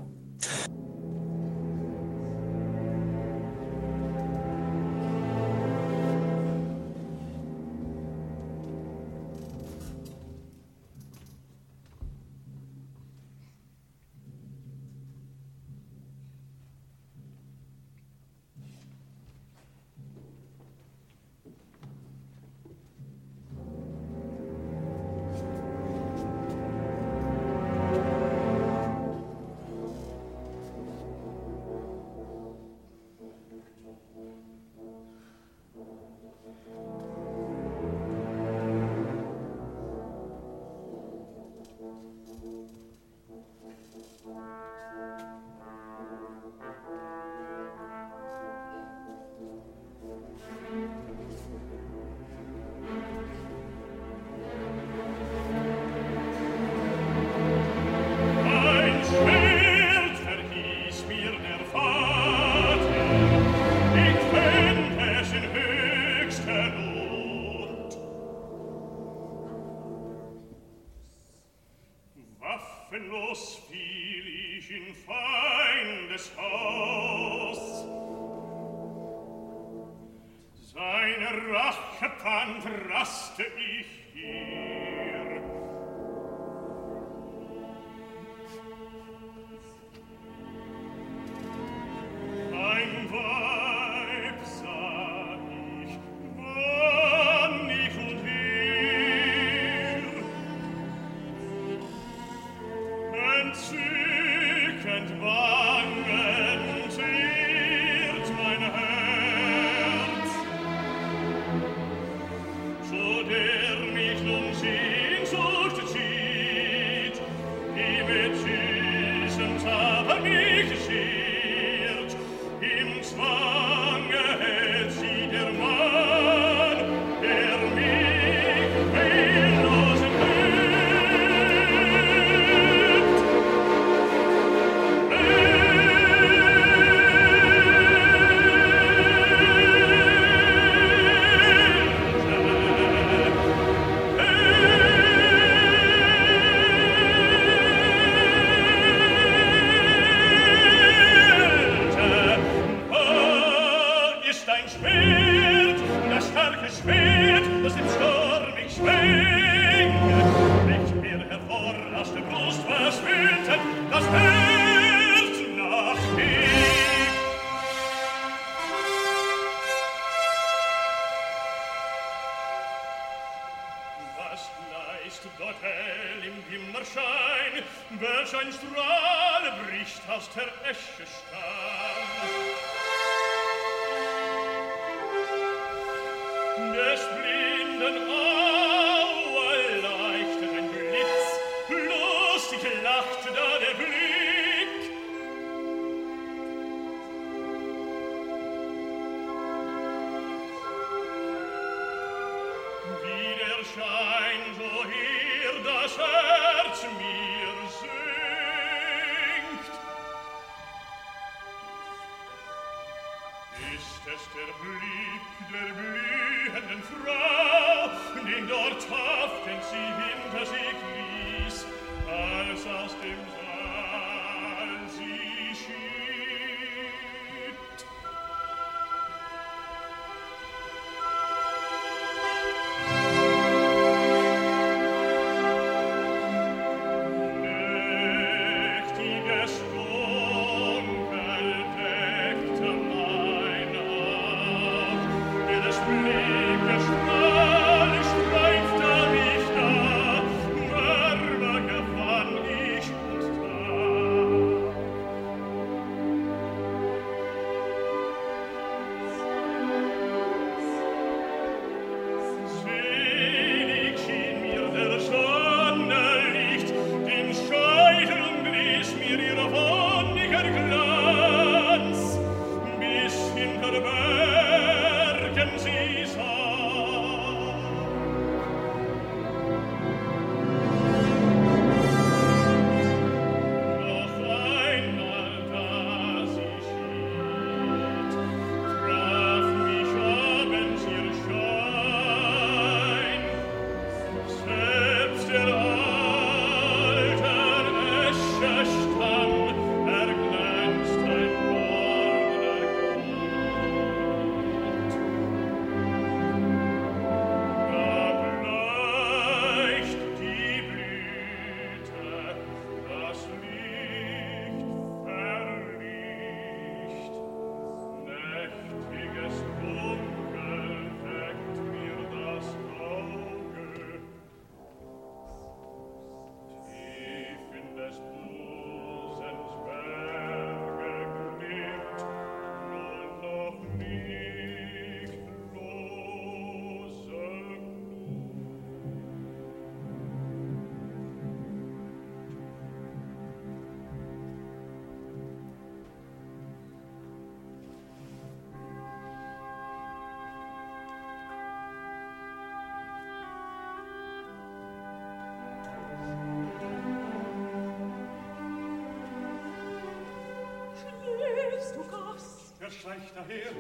geschlechter her.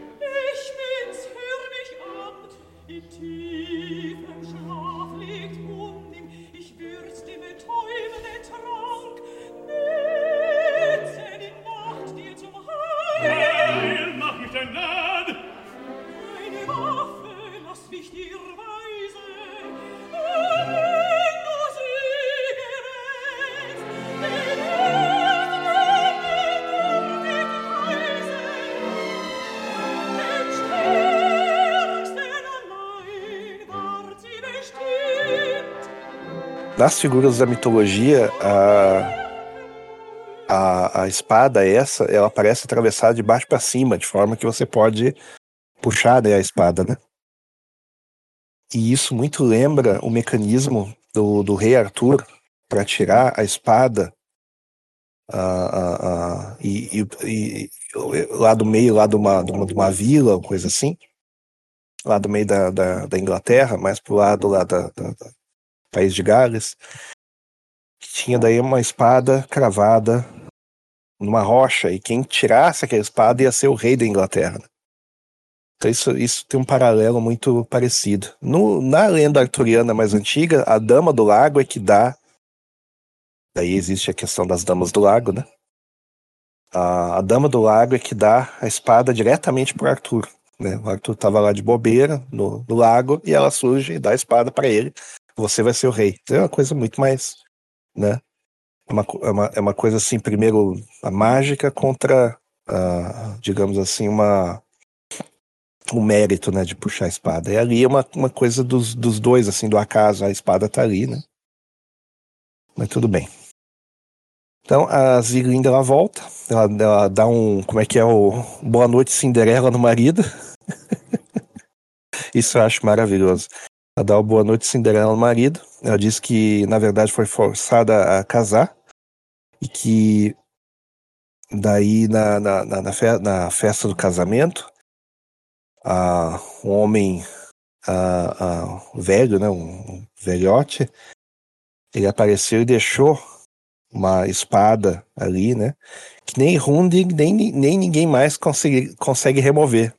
Ich bin's hör mich an im tief Nas figuras da mitologia, a, a, a espada essa, ela parece atravessada de baixo para cima, de forma que você pode puxar né, a espada, né? E isso muito lembra o mecanismo do, do rei Arthur para tirar a espada ah, ah, ah, e, e- e lá do meio, lá de uma, de uma, de uma vila, coisa assim, lá do meio da, da, da Inglaterra, mais pro lado lá da- da país de Gales, que tinha daí uma espada cravada numa rocha, e quem tirasse aquela espada ia ser o rei da Inglaterra. Então isso, isso tem um paralelo muito parecido. No, na lenda arturiana mais antiga, a Dama do Lago é que dá. Daí existe a questão das Damas do Lago, né? A, a Dama do Lago é que dá a espada diretamente para Arthur. Né? O Arthur tava lá de bobeira no, no lago e ela surge e dá a espada para ele. Você vai ser o rei. É uma coisa muito mais, né? É uma, é uma, é uma coisa assim, primeiro a mágica contra, digamos assim, uma o mérito, né, de puxar a espada. E ali é uma, uma coisa dos, dos dois, assim, do acaso, a espada tá ali, né? Mas tudo bem. Então a Ziglinda ela volta, ela, ela dá um, como é que é o boa noite Cinderela no marido. Isso eu acho maravilhoso. Ela dá o boa noite Cinderela no marido. Ela diz que na verdade foi forçada a casar e que daí na, na, na, na, fe, na festa do casamento a, um homem a, a, velho, né, um velhote, ele apareceu e deixou uma espada ali, né? Que nem Hunding, nem, nem ninguém mais consegue, consegue remover.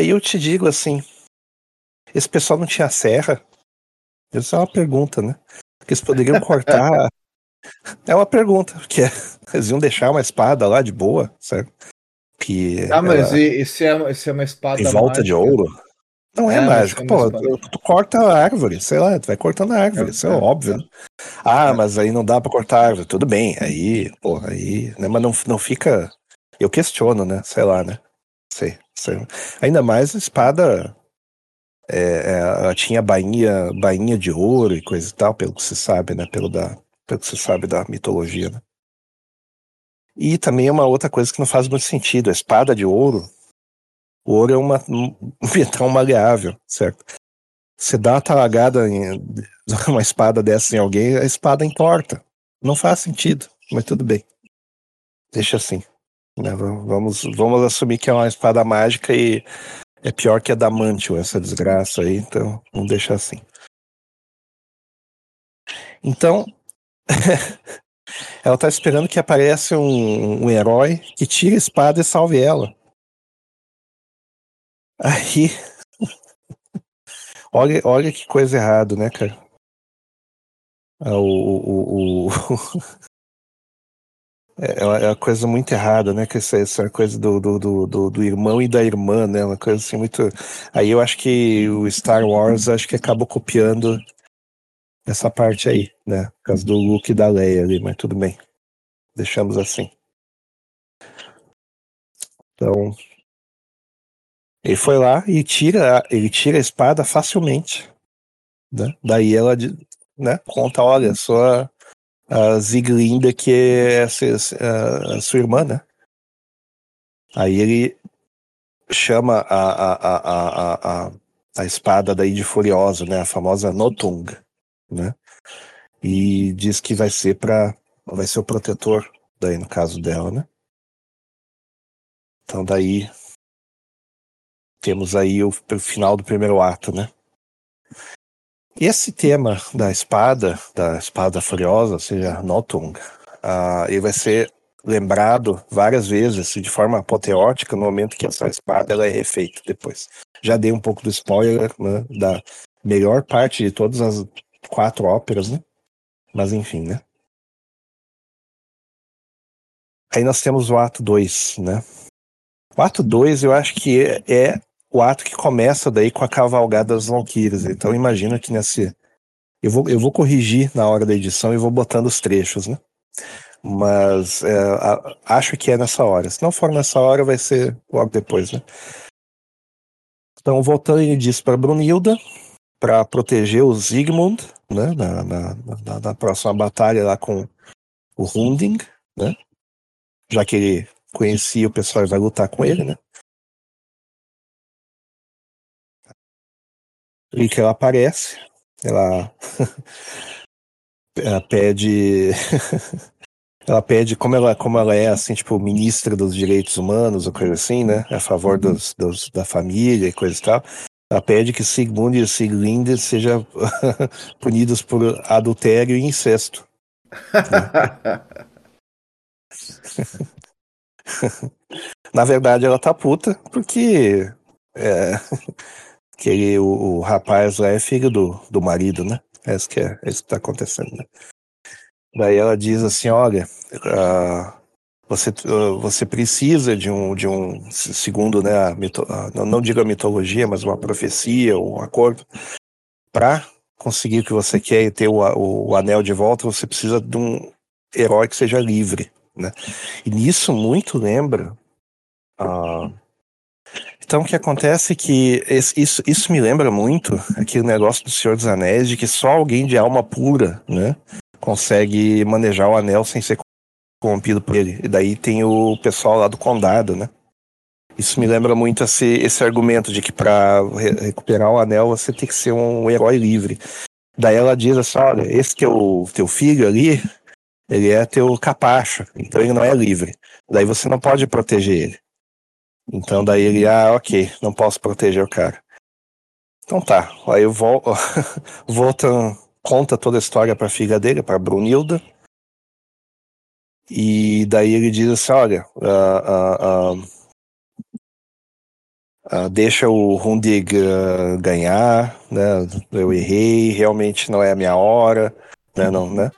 Aí eu te digo assim, esse pessoal não tinha serra? Isso é uma pergunta, né? Porque eles poderiam cortar. É uma pergunta, porque eles iam deixar uma espada lá de boa, certo? Que Ah, mas ela- e, e se, é, é uma espada em volta de mágica? ouro. Não é, É, mágico. é Pô, tu, tu corta a árvore, sei lá, tu vai cortando a árvore, É, isso é, é, óbvio. é. né? Ah, É. mas aí não dá pra cortar a árvore. Tudo bem, aí, pô, aí, né? Mas não, não fica. Eu questiono, né? Sei lá, né? Sei. Ainda mais a espada. É, é, ela tinha bainha, bainha de ouro e coisa e tal, pelo que se sabe, né? Pelo, da, pelo que se sabe da mitologia, né? E também é uma outra coisa que não faz muito sentido. A espada de ouro o ouro é uma, um metal maleável, certo? Você dá uma talagada em uma espada dessa em alguém, a espada entorta. Não faz sentido, mas tudo bem. Deixa assim. Né? Vamos, vamos assumir que é uma espada mágica e é pior que a da Mantle, essa desgraça aí, então vamos deixar assim. Então, ela tá esperando que apareça um, um herói que tire a espada e salve ela. Aí. olha, olha que coisa errada, né, cara? Ah, O, o, o, é, é uma coisa muito errada, né? Que essa, coisa do, do, do, do, irmão e da irmã, né? Uma coisa assim muito. Aí eu acho que o Star Wars acho que acabou copiando essa parte aí, né? Por causa do Luke e da Leia ali, mas tudo bem. Deixamos assim. Então, ele foi lá e tira, ele tira a espada facilmente. Né? Daí ela né, conta, olha, sou a, Ziglinda que é a, a, sua irmã, né? Aí ele chama a, a, a, a, a, a espada daí de Furiosa, né? A famosa Notung, né? E diz que vai ser para vai ser o protetor daí no caso dela, né? Então daí temos aí o, o final do primeiro ato, né? Esse tema da espada, da espada furiosa, ou seja, Notung, uh, ele vai ser lembrado várias vezes, assim, de forma apoteótica, no momento que essa espada ela é refeita depois. Já dei um pouco do spoiler né, da melhor parte de todas as quatro óperas, né? Mas enfim, né? Aí nós temos o ato 2, né? O ato 2 eu acho que é, é o ato que começa daí com a cavalgada das Valkyrias. Então imagina que nesse. Eu vou, eu vou corrigir na hora da edição e vou botando os trechos, né? Mas é, a, acho que é nessa hora. Se não for nessa hora, vai ser logo depois, né? Então, voltando, ele diz para Brunilda para proteger o Sigmund, né? Na, na, na, na, próxima batalha lá com o Hunding, né? Já que ele conhecia o pessoal e vai lutar com ele, né? E que ela aparece, ela, ela pede, ela pede como ela, como ela é assim, tipo ministra dos direitos humanos ou coisa assim, né, a favor dos, dos da família e coisa e tal. Ela pede que Sigmund e Siglinde sejam punidos por adultério e incesto. Na verdade, ela tá puta porque é, que o, o, rapaz lá é filho do, do marido, né? É isso que, é, é isso tá acontecendo, né? Daí ela diz assim, olha, uh, você, uh, você precisa de um, de um segundo, né, a mito, a, não, não digo a mitologia, mas uma profecia um acordo, para conseguir o que você quer e ter o, o, o, anel de volta, você precisa de um herói que seja livre, né? E nisso muito lembra. Uh, então o que acontece é que isso, isso me lembra muito aquele negócio do Senhor dos Anéis de que só alguém de alma pura, né, consegue manejar o anel sem ser corrompido por ele. E daí tem o pessoal lá do condado, né? Isso me lembra muito esse, esse argumento de que para re recuperar o anel você tem que ser um herói livre. Daí ela diz assim: olha, esse teu, teu filho ali, ele é teu capacho, então ele não é livre. Daí você não pode proteger ele. Então daí ele, ah, ok, não posso proteger o cara. Então tá, aí eu vol volta, conta toda a história pra filha dele, pra Brunilda. E daí ele diz assim, olha, uh, uh, uh, deixa o Hundig uh, ganhar, né? Eu errei, realmente não é a minha hora, né? Não, né?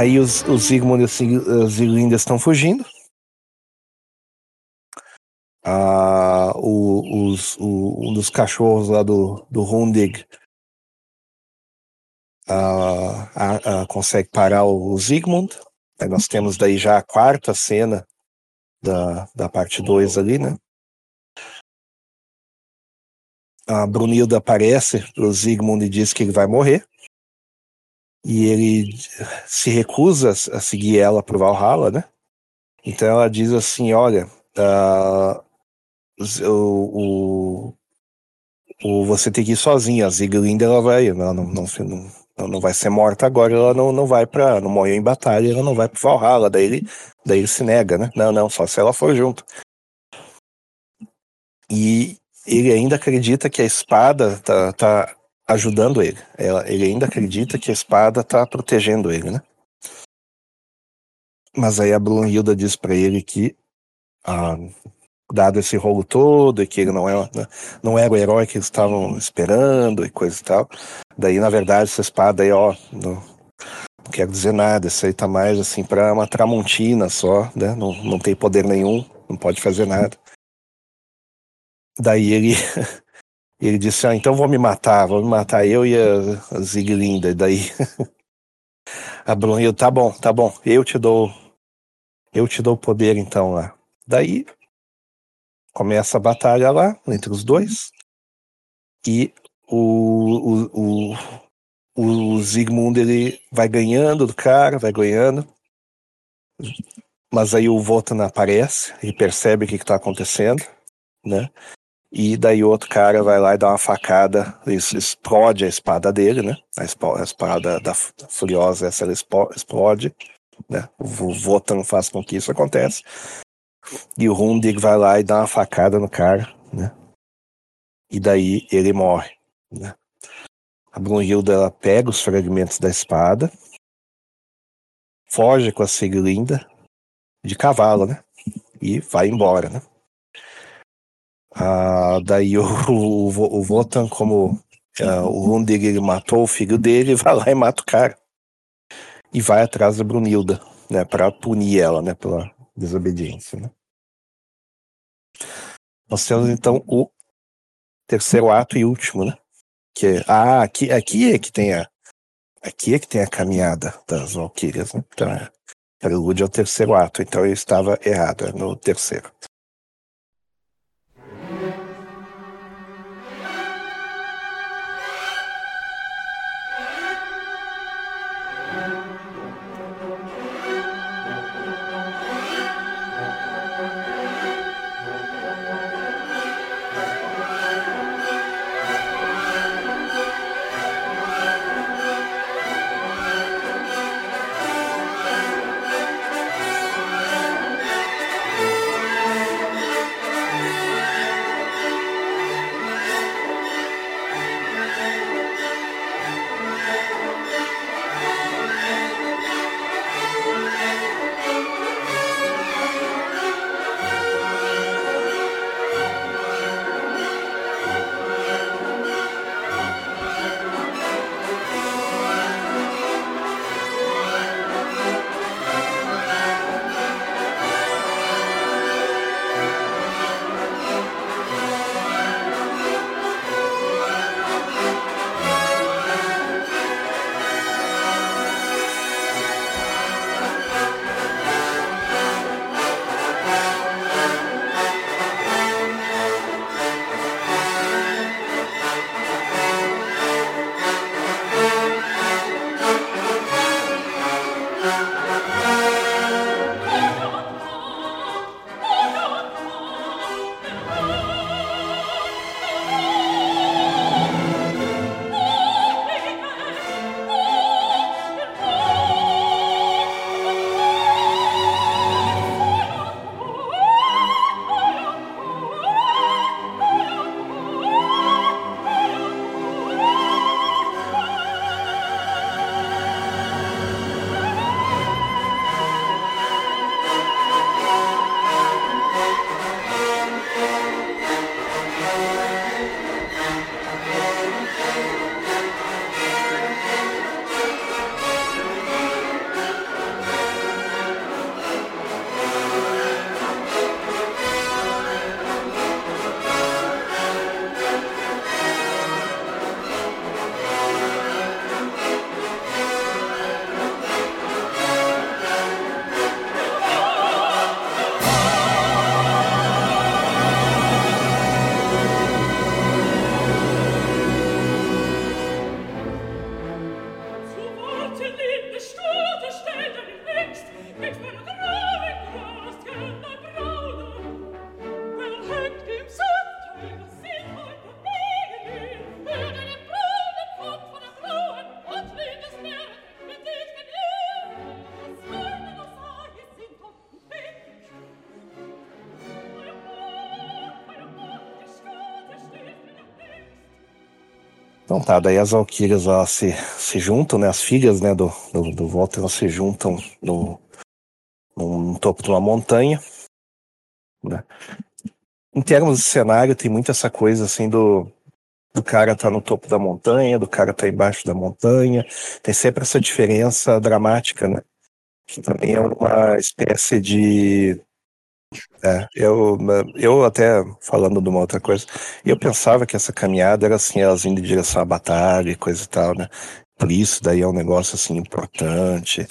Aí os, os Zygmunt e os Ziglinda estão fugindo. Ah, o, os, o, um dos cachorros lá do, do Hundig ah, ah, consegue parar o, o Zygmunt. Aí nós temos daí já a quarta cena da, da parte 2 ali, né? A Brunilda aparece pro Zygmunt e diz que ele vai morrer e ele se recusa a seguir ela para Valhalla, né? Então ela diz assim, olha, uh, o, o, o, você tem que ir sozinha, a Ziglinda ela vai, ela não, não, não, não vai ser morta agora, ela não, não vai para, não morreu em batalha, ela não vai para Valhalla, daí ele, daí ele se nega, né? Não, não, só se ela for junto. E ele ainda acredita que a espada tá, tá ajudando ele. Ele ainda acredita que a espada está protegendo ele, né? Mas aí a Brunhilda diz para ele que, ah, dado esse rolo todo, e que ele não, é, não era o herói que eles estavam esperando e coisa e tal, daí na verdade essa espada aí, ó, não, não quero dizer nada, isso aí tá mais assim para uma tramontina só, né? Não, não tem poder nenhum, não pode fazer nada. Daí ele ele disse: Ah, então vou me matar, vou me matar eu e a, Ziglinda. E daí a Brunhilda, tá bom, tá bom, eu te dou, eu te dou o poder então lá. Daí começa a batalha lá entre os dois e o, o, o, o Zigmund ele vai ganhando do cara, vai ganhando. Mas aí o Votan aparece e percebe o que está acontecendo, né? E daí outro cara vai lá e dá uma facada, explode a espada dele, né? A espada da Furiosa, essa ela explode, né? O Votan faz com que isso aconteça. E o Hundig vai lá e dá uma facada no cara, né? E daí ele morre, né? A Brunhilda ela pega os fragmentos da espada, foge com a Siglinda de cavalo, né? E vai embora, né? Ah, daí o, o, o Votan, como uh, o Hundig ele matou o filho dele, vai lá e mata o cara. E vai atrás da Brunilda, né, para punir ela, né, pela desobediência, né. Nós temos então o terceiro ato e último, né? Que é, ah, aqui, aqui é que tem a aqui é que tem a caminhada das Valkyrias, né? Então, é, prelúdio é o terceiro ato, então eu estava errado, é no terceiro. Tá, daí as Valkyrias elas se, se juntam, né? As filhas né, do, do, do Walter elas se juntam no, no, no topo de uma montanha. Né? Em termos de cenário, tem muito essa coisa assim do, do cara tá no topo da montanha, do cara tá embaixo da montanha. Tem sempre essa diferença dramática, né? Que também é uma espécie de é, eu, eu até falando de uma outra coisa, eu pensava que essa caminhada era assim, elas indo em direção à batalha e coisa e tal, né? Por isso daí é um negócio assim importante.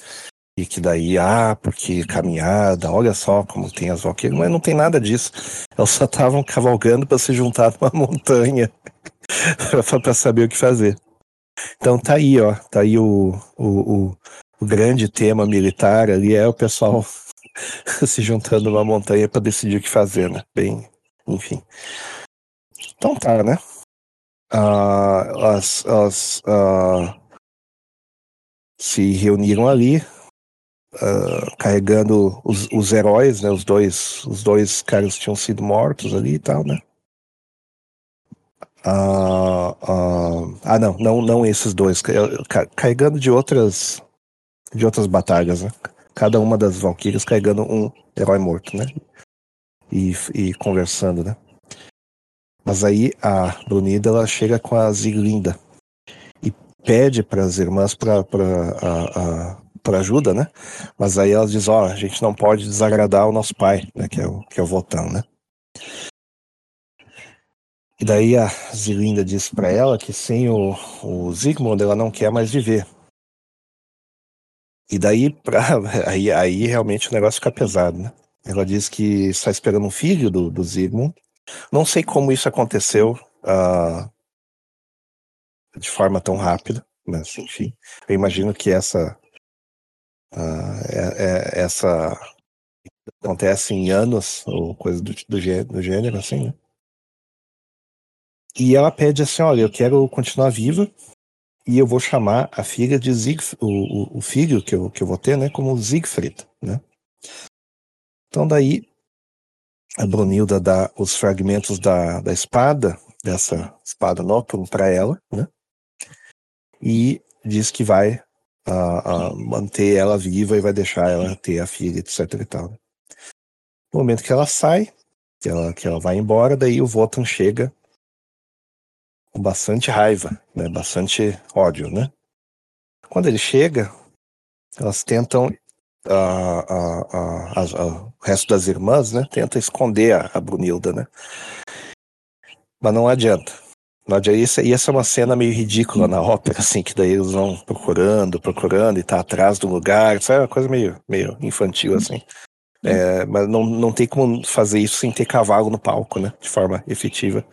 E que daí, ah, porque caminhada, olha só como tem as valquírias, mas não tem nada disso. Elas só estavam cavalgando para se juntar numa montanha para saber o que fazer. Então tá aí, ó, tá aí o, o, o, o grande tema militar ali, é o pessoal se juntando numa montanha para decidir o que fazer, né? Bem, enfim. Então tá, né? Uh, as, as uh, se reuniram ali, uh, carregando os, os heróis, né? Os dois, os dois caras tinham sido mortos ali e tal, né? Ah, não, não, não esses dois, carregando de outras, de outras batalhas, né? Cada uma das Valkyrias carregando um herói morto, né? E, e conversando, né? Mas aí a Brunida ela chega com a Ziglinda e pede para as irmãs para para ajuda, né? Mas aí elas dizem, ó, oh, a gente não pode desagradar o nosso pai, né? Que é o que é o Votan, né? E daí a Zilinda diz para ela que sem o, o Zygmunt ela não quer mais viver. E daí, pra, aí, aí realmente o negócio fica pesado, né? Ela diz que está esperando um filho do, do Zygmunt. Não sei como isso aconteceu uh, de forma tão rápida, mas enfim, eu imagino que essa uh, é, é, essa acontece em anos ou coisa do, do, do gênero assim, né? E ela pede assim, olha, eu quero continuar viva, e eu vou chamar a filha de Siegfried, o, o, filho que eu, que eu vou ter, né, como Siegfried, né? Então daí a Brunilda dá os fragmentos da, da espada, dessa espada Nocturne para ela, né? E diz que vai uh, uh, manter ela viva e vai deixar ela ter a filha, etc e tal. Né? No momento que ela sai, que ela, que ela vai embora, daí o Votan chega com bastante raiva, né? Bastante ódio, né? Quando ele chega, elas tentam a, a, a, o resto das irmãs, né? Tenta esconder a, a Brunilda, né? Mas não adianta. Não adianta. Isso, e essa é uma cena meio ridícula na ópera, assim, que daí eles vão procurando, procurando e tá atrás do lugar. Isso é uma coisa meio, meio infantil, assim. É, mas não, não tem como fazer isso sem ter cavalo no palco, né? De forma efetiva.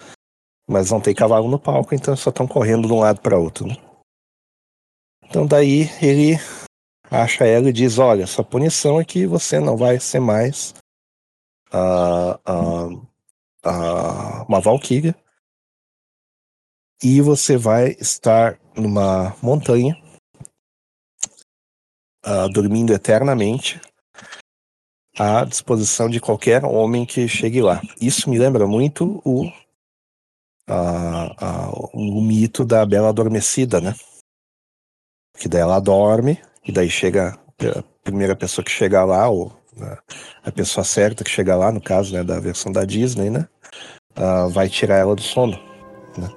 Mas não tem cavalo no palco, então só estão correndo de um lado para outro. Né? Então daí ele acha ela e diz: Olha, sua punição é que você não vai ser mais uh, uh, uh, uma valquíria e você vai estar numa montanha dormindo eternamente à disposição de qualquer homem que chegue lá. Isso me lembra muito o, o mito da Bela Adormecida, né? Que daí ela dorme e daí chega a primeira pessoa que chega lá, ou a pessoa certa que chega lá, no caso né, da versão da Disney, né? Uh, vai tirar ela do sono. Né?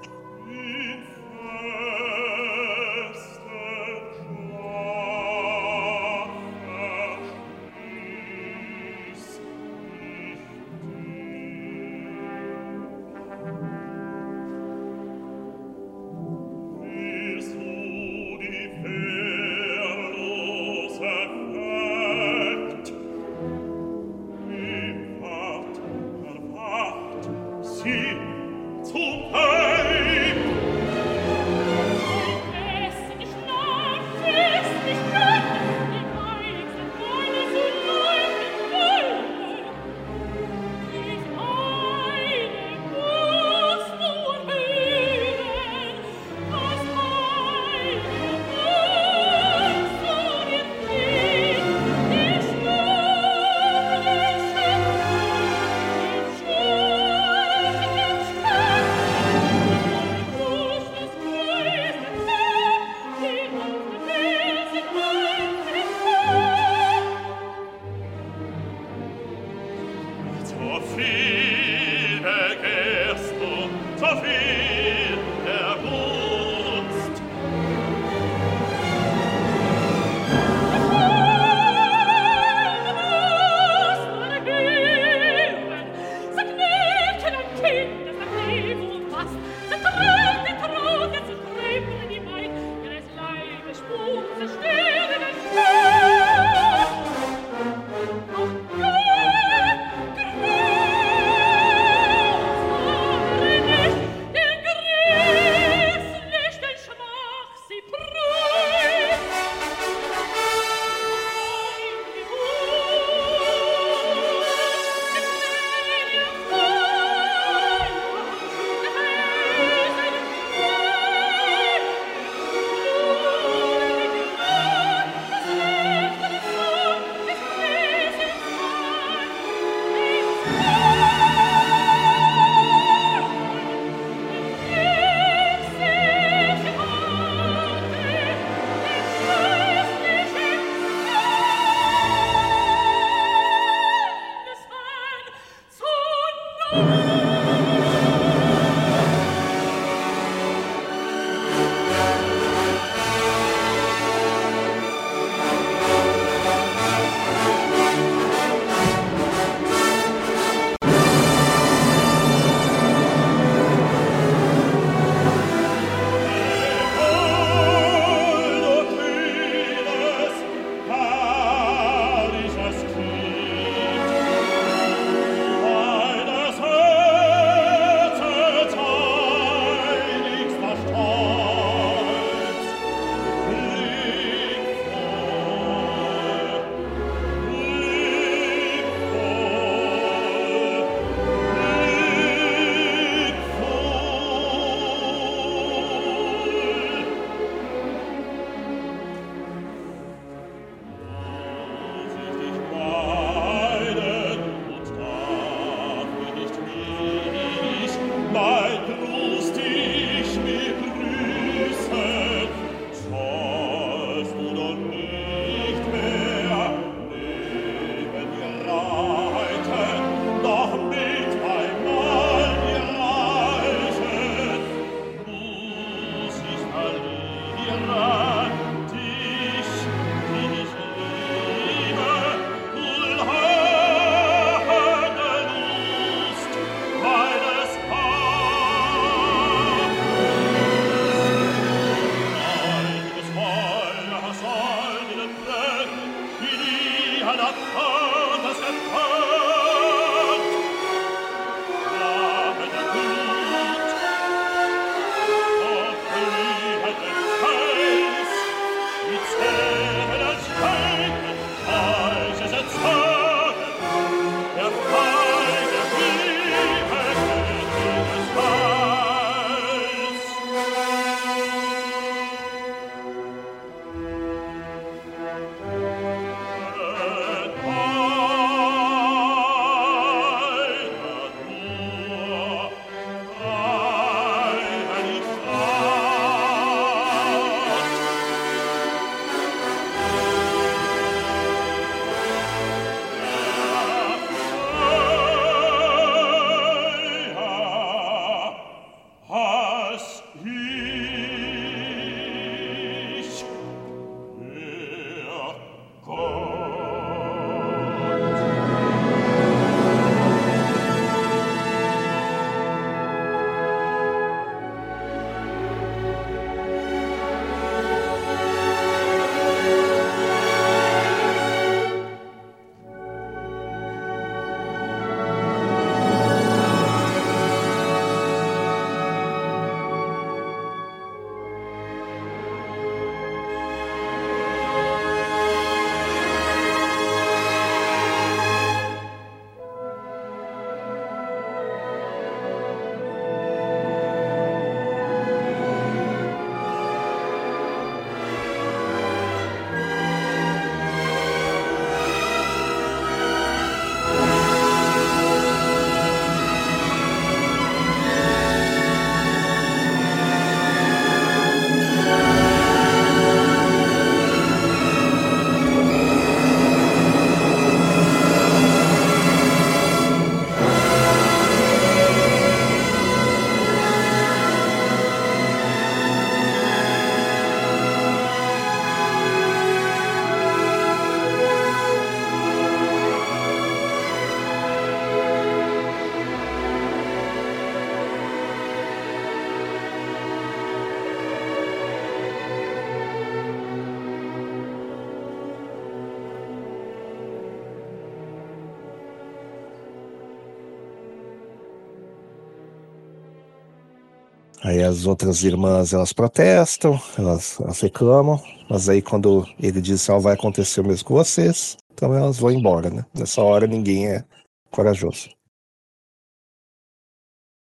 As outras irmãs elas protestam, elas, elas reclamam, mas aí quando ele diz que vai acontecer o mesmo com vocês, então elas vão embora, né? Nessa hora ninguém é corajoso.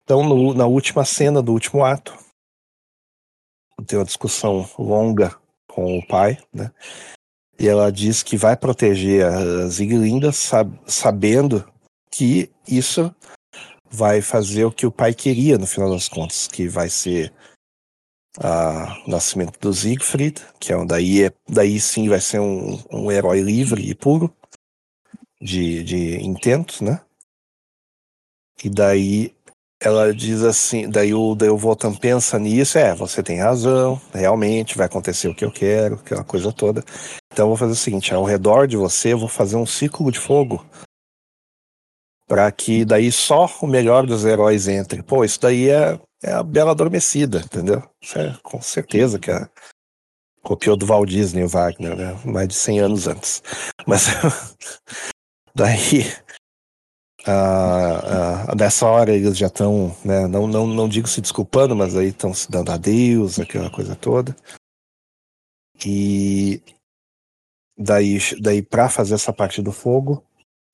Então no, na última cena do último ato, tem uma discussão longa com o pai, né? E ela diz que vai proteger a Ziglinda sab sabendo que isso vai fazer o que o pai queria no final das contas, que vai ser o nascimento do Siegfried, que é daí, é, daí sim vai ser um, um herói livre e puro de, de intentos, né? E daí ela diz assim, daí o, o Voltan pensa nisso, é, você tem razão, realmente vai acontecer o que eu quero, aquela coisa toda. Então eu vou fazer o seguinte, ao redor de você eu vou fazer um círculo de fogo para que daí só o melhor dos heróis entre. Pô, isso daí é, é a Bela Adormecida, entendeu? Isso é com certeza que é, copiou do Walt Disney o Wagner, né? Mais de 100 anos antes. Mas daí ah, nessa hora eles já estão, né, não, não, não digo se desculpando, mas aí estão se dando adeus, aquela coisa toda. E daí, daí para fazer essa parte do fogo,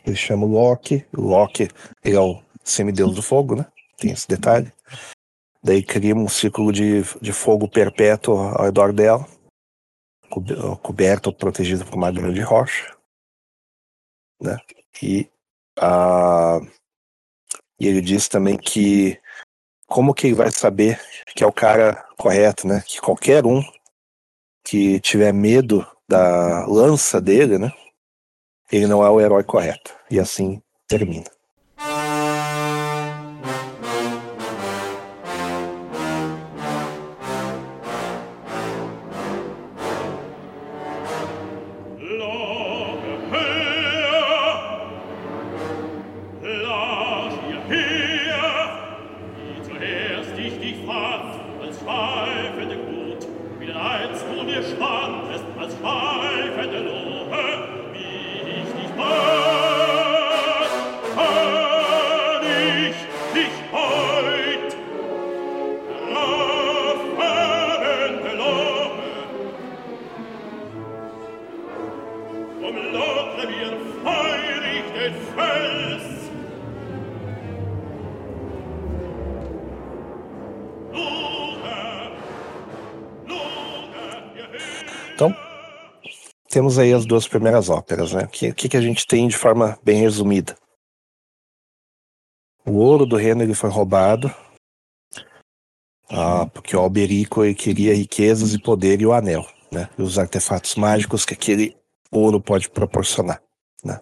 ele chama Loki. Loki é o semideus do fogo, né? Tem esse detalhe. Daí cria um círculo de, de fogo perpétuo ao redor dela, coberto, protegido por uma grande rocha. Né? E, a, e ele diz também que como que ele vai saber que é o cara correto, né? Que qualquer um que tiver medo da lança dele, né? Ele não é o herói correto. E assim termina. As duas primeiras óperas, né? O que, que, a gente tem de forma bem resumida? O ouro do reino ele foi roubado, ah, porque o Alberico queria riquezas e poder e o anel, né? E os artefatos mágicos que aquele ouro pode proporcionar, né?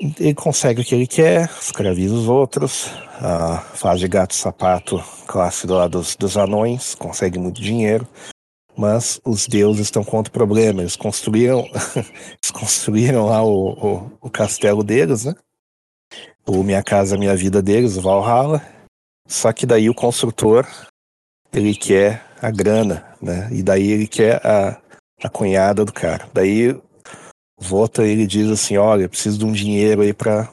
Ele consegue o que ele quer, escraviza os outros, ah, faz de gato sapato classe lá dos, dos anões, consegue muito dinheiro, mas os deuses estão contra o problema. Eles construíram, eles construíram lá o, o, o, castelo deles, né? O Minha Casa Minha Vida deles, o Valhalla. Só que daí o construtor, ele quer a grana, né? E daí ele quer a, a cunhada do cara. Daí Vota ele diz assim, olha, preciso de um dinheiro aí para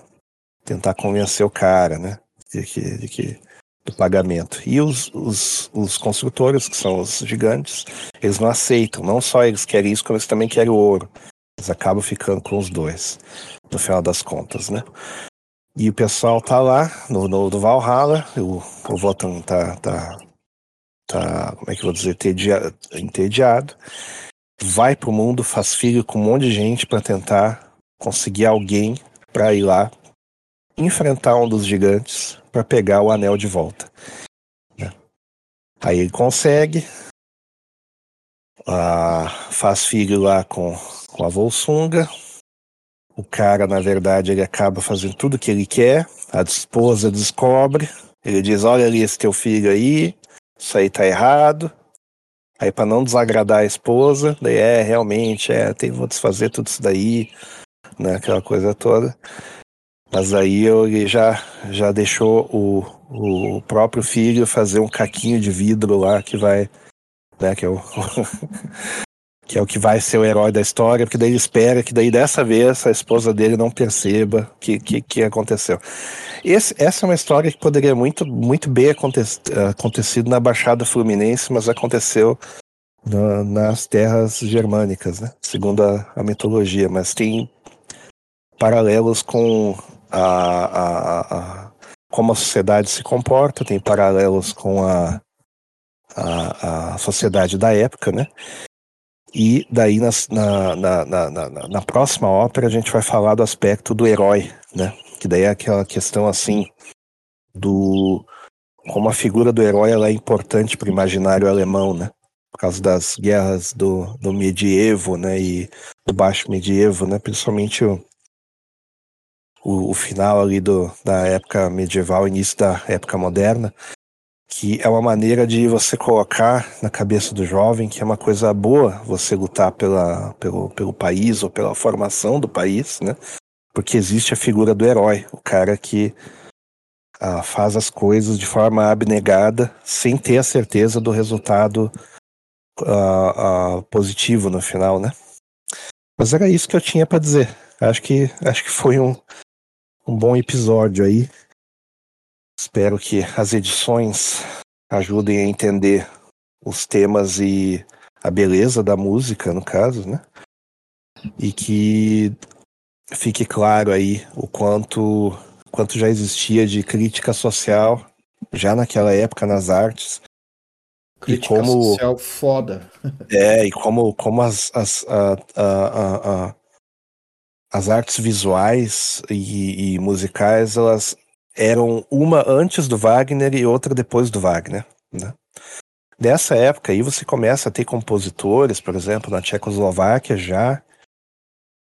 tentar convencer o cara, né? De que, de que do pagamento. E os, os, os, construtores, que são os gigantes, eles não aceitam. Não só eles querem isso, como eles também querem o ouro. Eles acabam ficando com os dois, no final das contas, né? E o pessoal tá lá no, no, no Valhalla, o, o Votan tá, tá, tá, como é que eu vou dizer, entediado, entediado. Vai pro mundo, faz filho com um monte de gente para tentar conseguir alguém para ir lá enfrentar um dos gigantes para pegar o anel de volta. Né? Aí ele consegue, ah, faz filho lá com, com a Volsunga. O cara, na verdade, ele acaba fazendo tudo que ele quer. A esposa descobre. Ele diz: Olha ali esse teu filho aí, isso aí tá errado. Aí, para não desagradar a esposa, daí é realmente, é, tem, vou desfazer tudo isso daí, né, aquela coisa toda. Mas aí ele já, já deixou o, o próprio filho fazer um caquinho de vidro lá que vai. Né, que, é o, que é o que vai ser o herói da história, porque daí ele espera que daí dessa vez a esposa dele não perceba o que, que, que aconteceu. Esse, essa é uma história que poderia muito, muito bem aconte, acontecido na Baixada Fluminense, mas aconteceu na, nas terras germânicas, né? segundo a, a, mitologia, mas tem paralelos com a, a, a, como a sociedade se comporta, tem paralelos com a, a, sociedade da época, né? E daí na, na, na, na, na próxima ópera a gente vai falar do aspecto do herói, né? Que daí é aquela questão assim do como a figura do herói ela é importante para o imaginário alemão, né? Por causa das guerras do, do medievo, né? E do baixo medievo, né? Principalmente o, o, o final ali do, da época medieval, início da época moderna, que é uma maneira de você colocar na cabeça do jovem que é uma coisa boa você lutar pela, pelo, pelo país ou pela formação do país, né? Porque existe a figura do herói, o cara que ah, faz as coisas de forma abnegada, sem ter a certeza do resultado ah, ah, positivo no final, né? Mas era isso que eu tinha para dizer. Acho que acho que foi um, um bom episódio aí. Espero que as edições ajudem a entender os temas e a beleza da música, no caso, né? E que fique claro aí o quanto, quanto já existia de crítica social já naquela época nas artes. Crítica e como, social foda. É, e como, como as, as, a, a, a, as artes visuais e, e musicais, elas eram uma antes do Wagner e outra depois do Wagner. Né? Nessa época aí você começa a ter compositores, por exemplo, na Tchecoslováquia já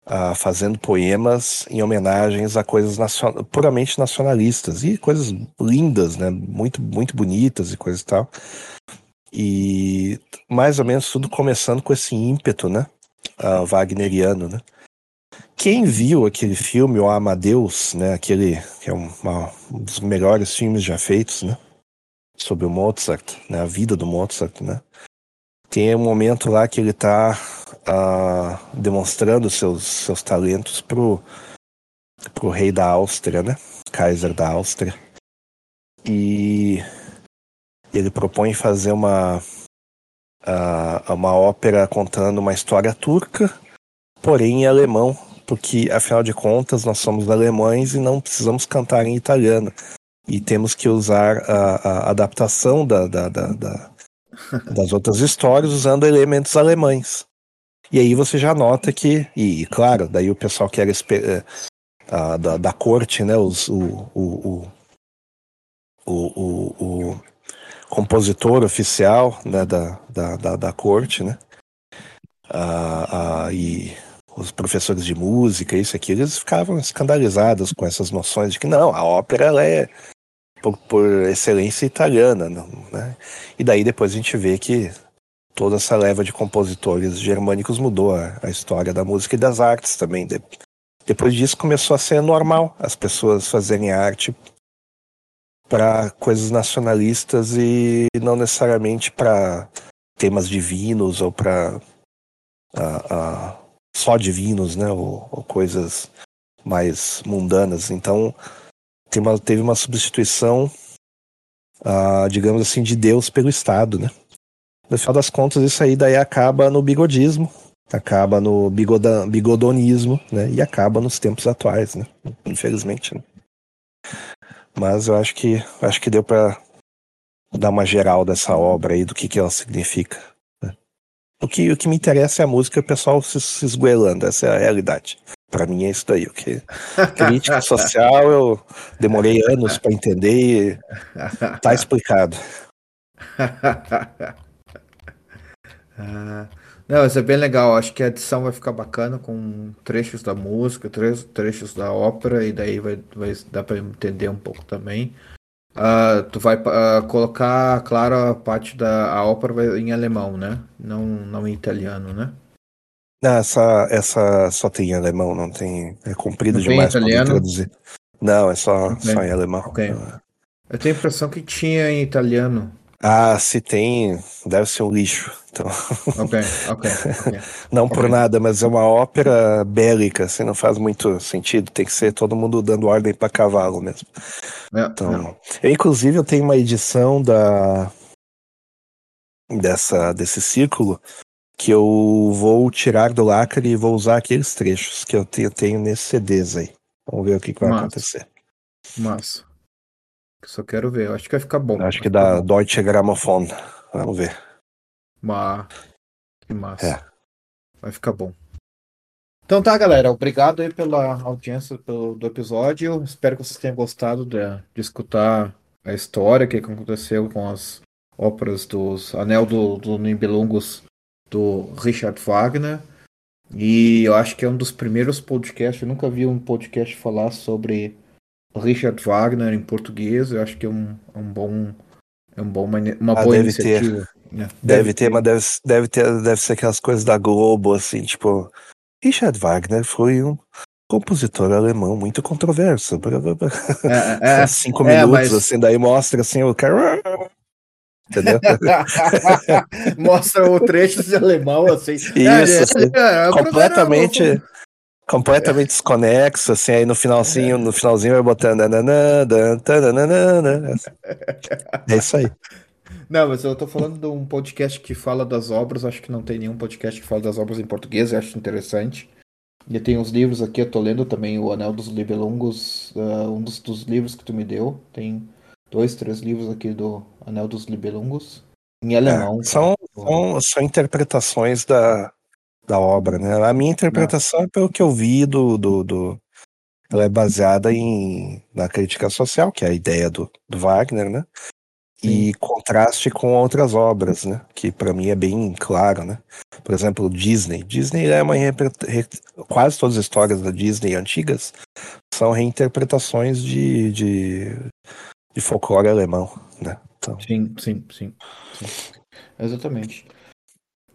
uh, fazendo poemas em homenagens a coisas nacion puramente nacionalistas e coisas lindas, né? Muito, muito bonitas e coisas e tal. E mais ou menos tudo começando com esse ímpeto, né? Uh, wagneriano, né? Quem viu aquele filme, o Amadeus, né, aquele que é uma, um dos melhores filmes já feitos, né, sobre o Mozart, né, a vida do Mozart, né, tem um momento lá que ele está ah, demonstrando seus, seus talentos pro, pro rei da Áustria, né, Kaiser da Áustria, e ele propõe fazer uma uh, uma ópera contando uma história turca, porém em alemão, porque afinal de contas nós somos alemães e não precisamos cantar em italiano. E temos que usar a, a adaptação da, da, da, da das outras histórias usando elementos alemães. E aí você já nota que, e claro, daí o pessoal que era uh, da, da corte, né, os, o, o, o, o, compositor oficial né, da, da, da, da corte, né, e os professores de música, isso aqui, eles ficavam escandalizados com essas noções de que não, a ópera ela é por, por excelência italiana, né? E daí depois a gente vê que toda essa leva de compositores germânicos mudou a, a história da música e das artes também. De, depois disso começou a ser normal as pessoas fazerem arte para coisas nacionalistas e não necessariamente para temas divinos ou para só divinos, né? Ou, ou coisas mais mundanas. Então uma, teve uma substituição, uh, digamos assim, de Deus pelo Estado, né? No final das contas, isso aí daí acaba no bigodismo, acaba no bigodonismo, né? E acaba nos tempos atuais, né? Infelizmente. Né? Mas eu acho que acho que deu para dar uma geral dessa obra aí do que, que ela significa. O que, o que me interessa é a música e o pessoal se, se esgoelando, essa é a realidade. Para mim é isso daí. O que crítica social eu demorei anos para entender e tá explicado. Ah, não, isso é bem legal. Acho que a edição vai ficar bacana com trechos da música, trechos da ópera, e daí vai, vai dar para entender um pouco também. Uh, tu vai uh, colocar, claro, a parte da a ópera em alemão, né? Não, não em italiano, né? Não, essa, essa só tem em alemão, não tem. É comprido não demais para traduzir. Não, é só, okay. só em alemão. Okay. Eu tenho a impressão que tinha em italiano. Ah, se tem, deve ser um lixo. Então, Ok, ok, ok. não por Ok. nada, mas é uma ópera bélica, assim, não faz muito sentido. Tem que ser todo mundo dando ordem para cavalo mesmo. É, Então, eu, inclusive, eu tenho uma edição da dessa desse círculo que eu vou tirar do lacre e vou usar aqueles trechos que eu tenho, tenho nesses CDs aí. Vamos ver o que, que vai Massa. acontecer. Massa. Só quero ver. Eu acho que vai ficar bom. Acho que da bom. Deutsche Grammophon. Vamos ver. Mas, que massa. É. Vai ficar bom. Então tá, galera. Obrigado aí pela audiência pelo, do episódio. Espero que vocês tenham gostado de, de escutar a história, o que que aconteceu com as óperas dos Anel do, do Nibelungos do Richard Wagner. E eu acho que é um dos primeiros podcasts. Eu nunca vi um podcast falar sobre Richard Wagner em português. Eu acho que é um, é um bom. É um bom, uma, Ah, boa deve ter. iniciativa. né? Deve, ter, mas deve, deve ter, deve ser aquelas coisas da Globo, assim, tipo. Richard Wagner foi um compositor alemão muito controverso. blá. É, é, Cinco é, minutos, mas- assim, daí mostra assim o cara. Entendeu? Mostra o trecho de alemão, assim. Isso, É, assim, é, é, completamente. Completamente desconexo, assim, aí no finalzinho, no finalzinho vai botando. nananã, tananana. É isso aí. Não, mas eu tô falando de um podcast que fala das obras. Acho que não tem nenhum podcast que fala das obras em português. Eu acho interessante. E tem uns livros aqui, eu tô lendo também o Anel dos Libelungos, ah, um dos, dos livros que tu me deu. Tem dois, três livros aqui do Anel dos Libelungos. Em alemão. É, são, são, são interpretações da, da obra, né? A minha interpretação é pelo que eu vi do, do, do- Ela é baseada em, na crítica social, que é a ideia do, do Wagner, né? E contraste com outras obras, né? Que para mim é bem claro, né? Por exemplo, Disney. Disney é uma quase todas as histórias da Disney antigas são reinterpretações de, de, de folclore alemão, né? Então, Sim, sim, sim, sim. Exatamente.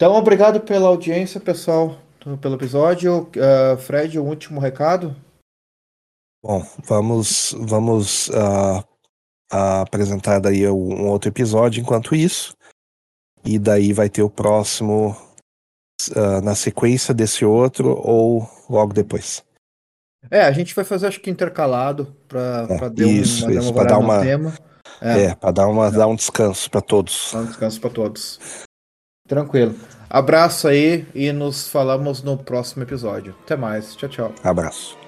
Então, obrigado pela audiência, pessoal, pelo episódio. Ah, Fred, um último recado? Bom, vamos, vamos ah, ah, apresentar daí um outro episódio enquanto isso. E daí vai ter o próximo na sequência desse outro ou logo depois. É, a gente vai fazer, acho que intercalado, para É, dar um- isso, uma, isso, uma dar uma- tema. É, É, para dar, uma, dar um descanso para todos. dar um descanso para todos. Tranquilo. Abraço aí e nos falamos no próximo episódio. Até mais. Tchau, tchau. Abraço.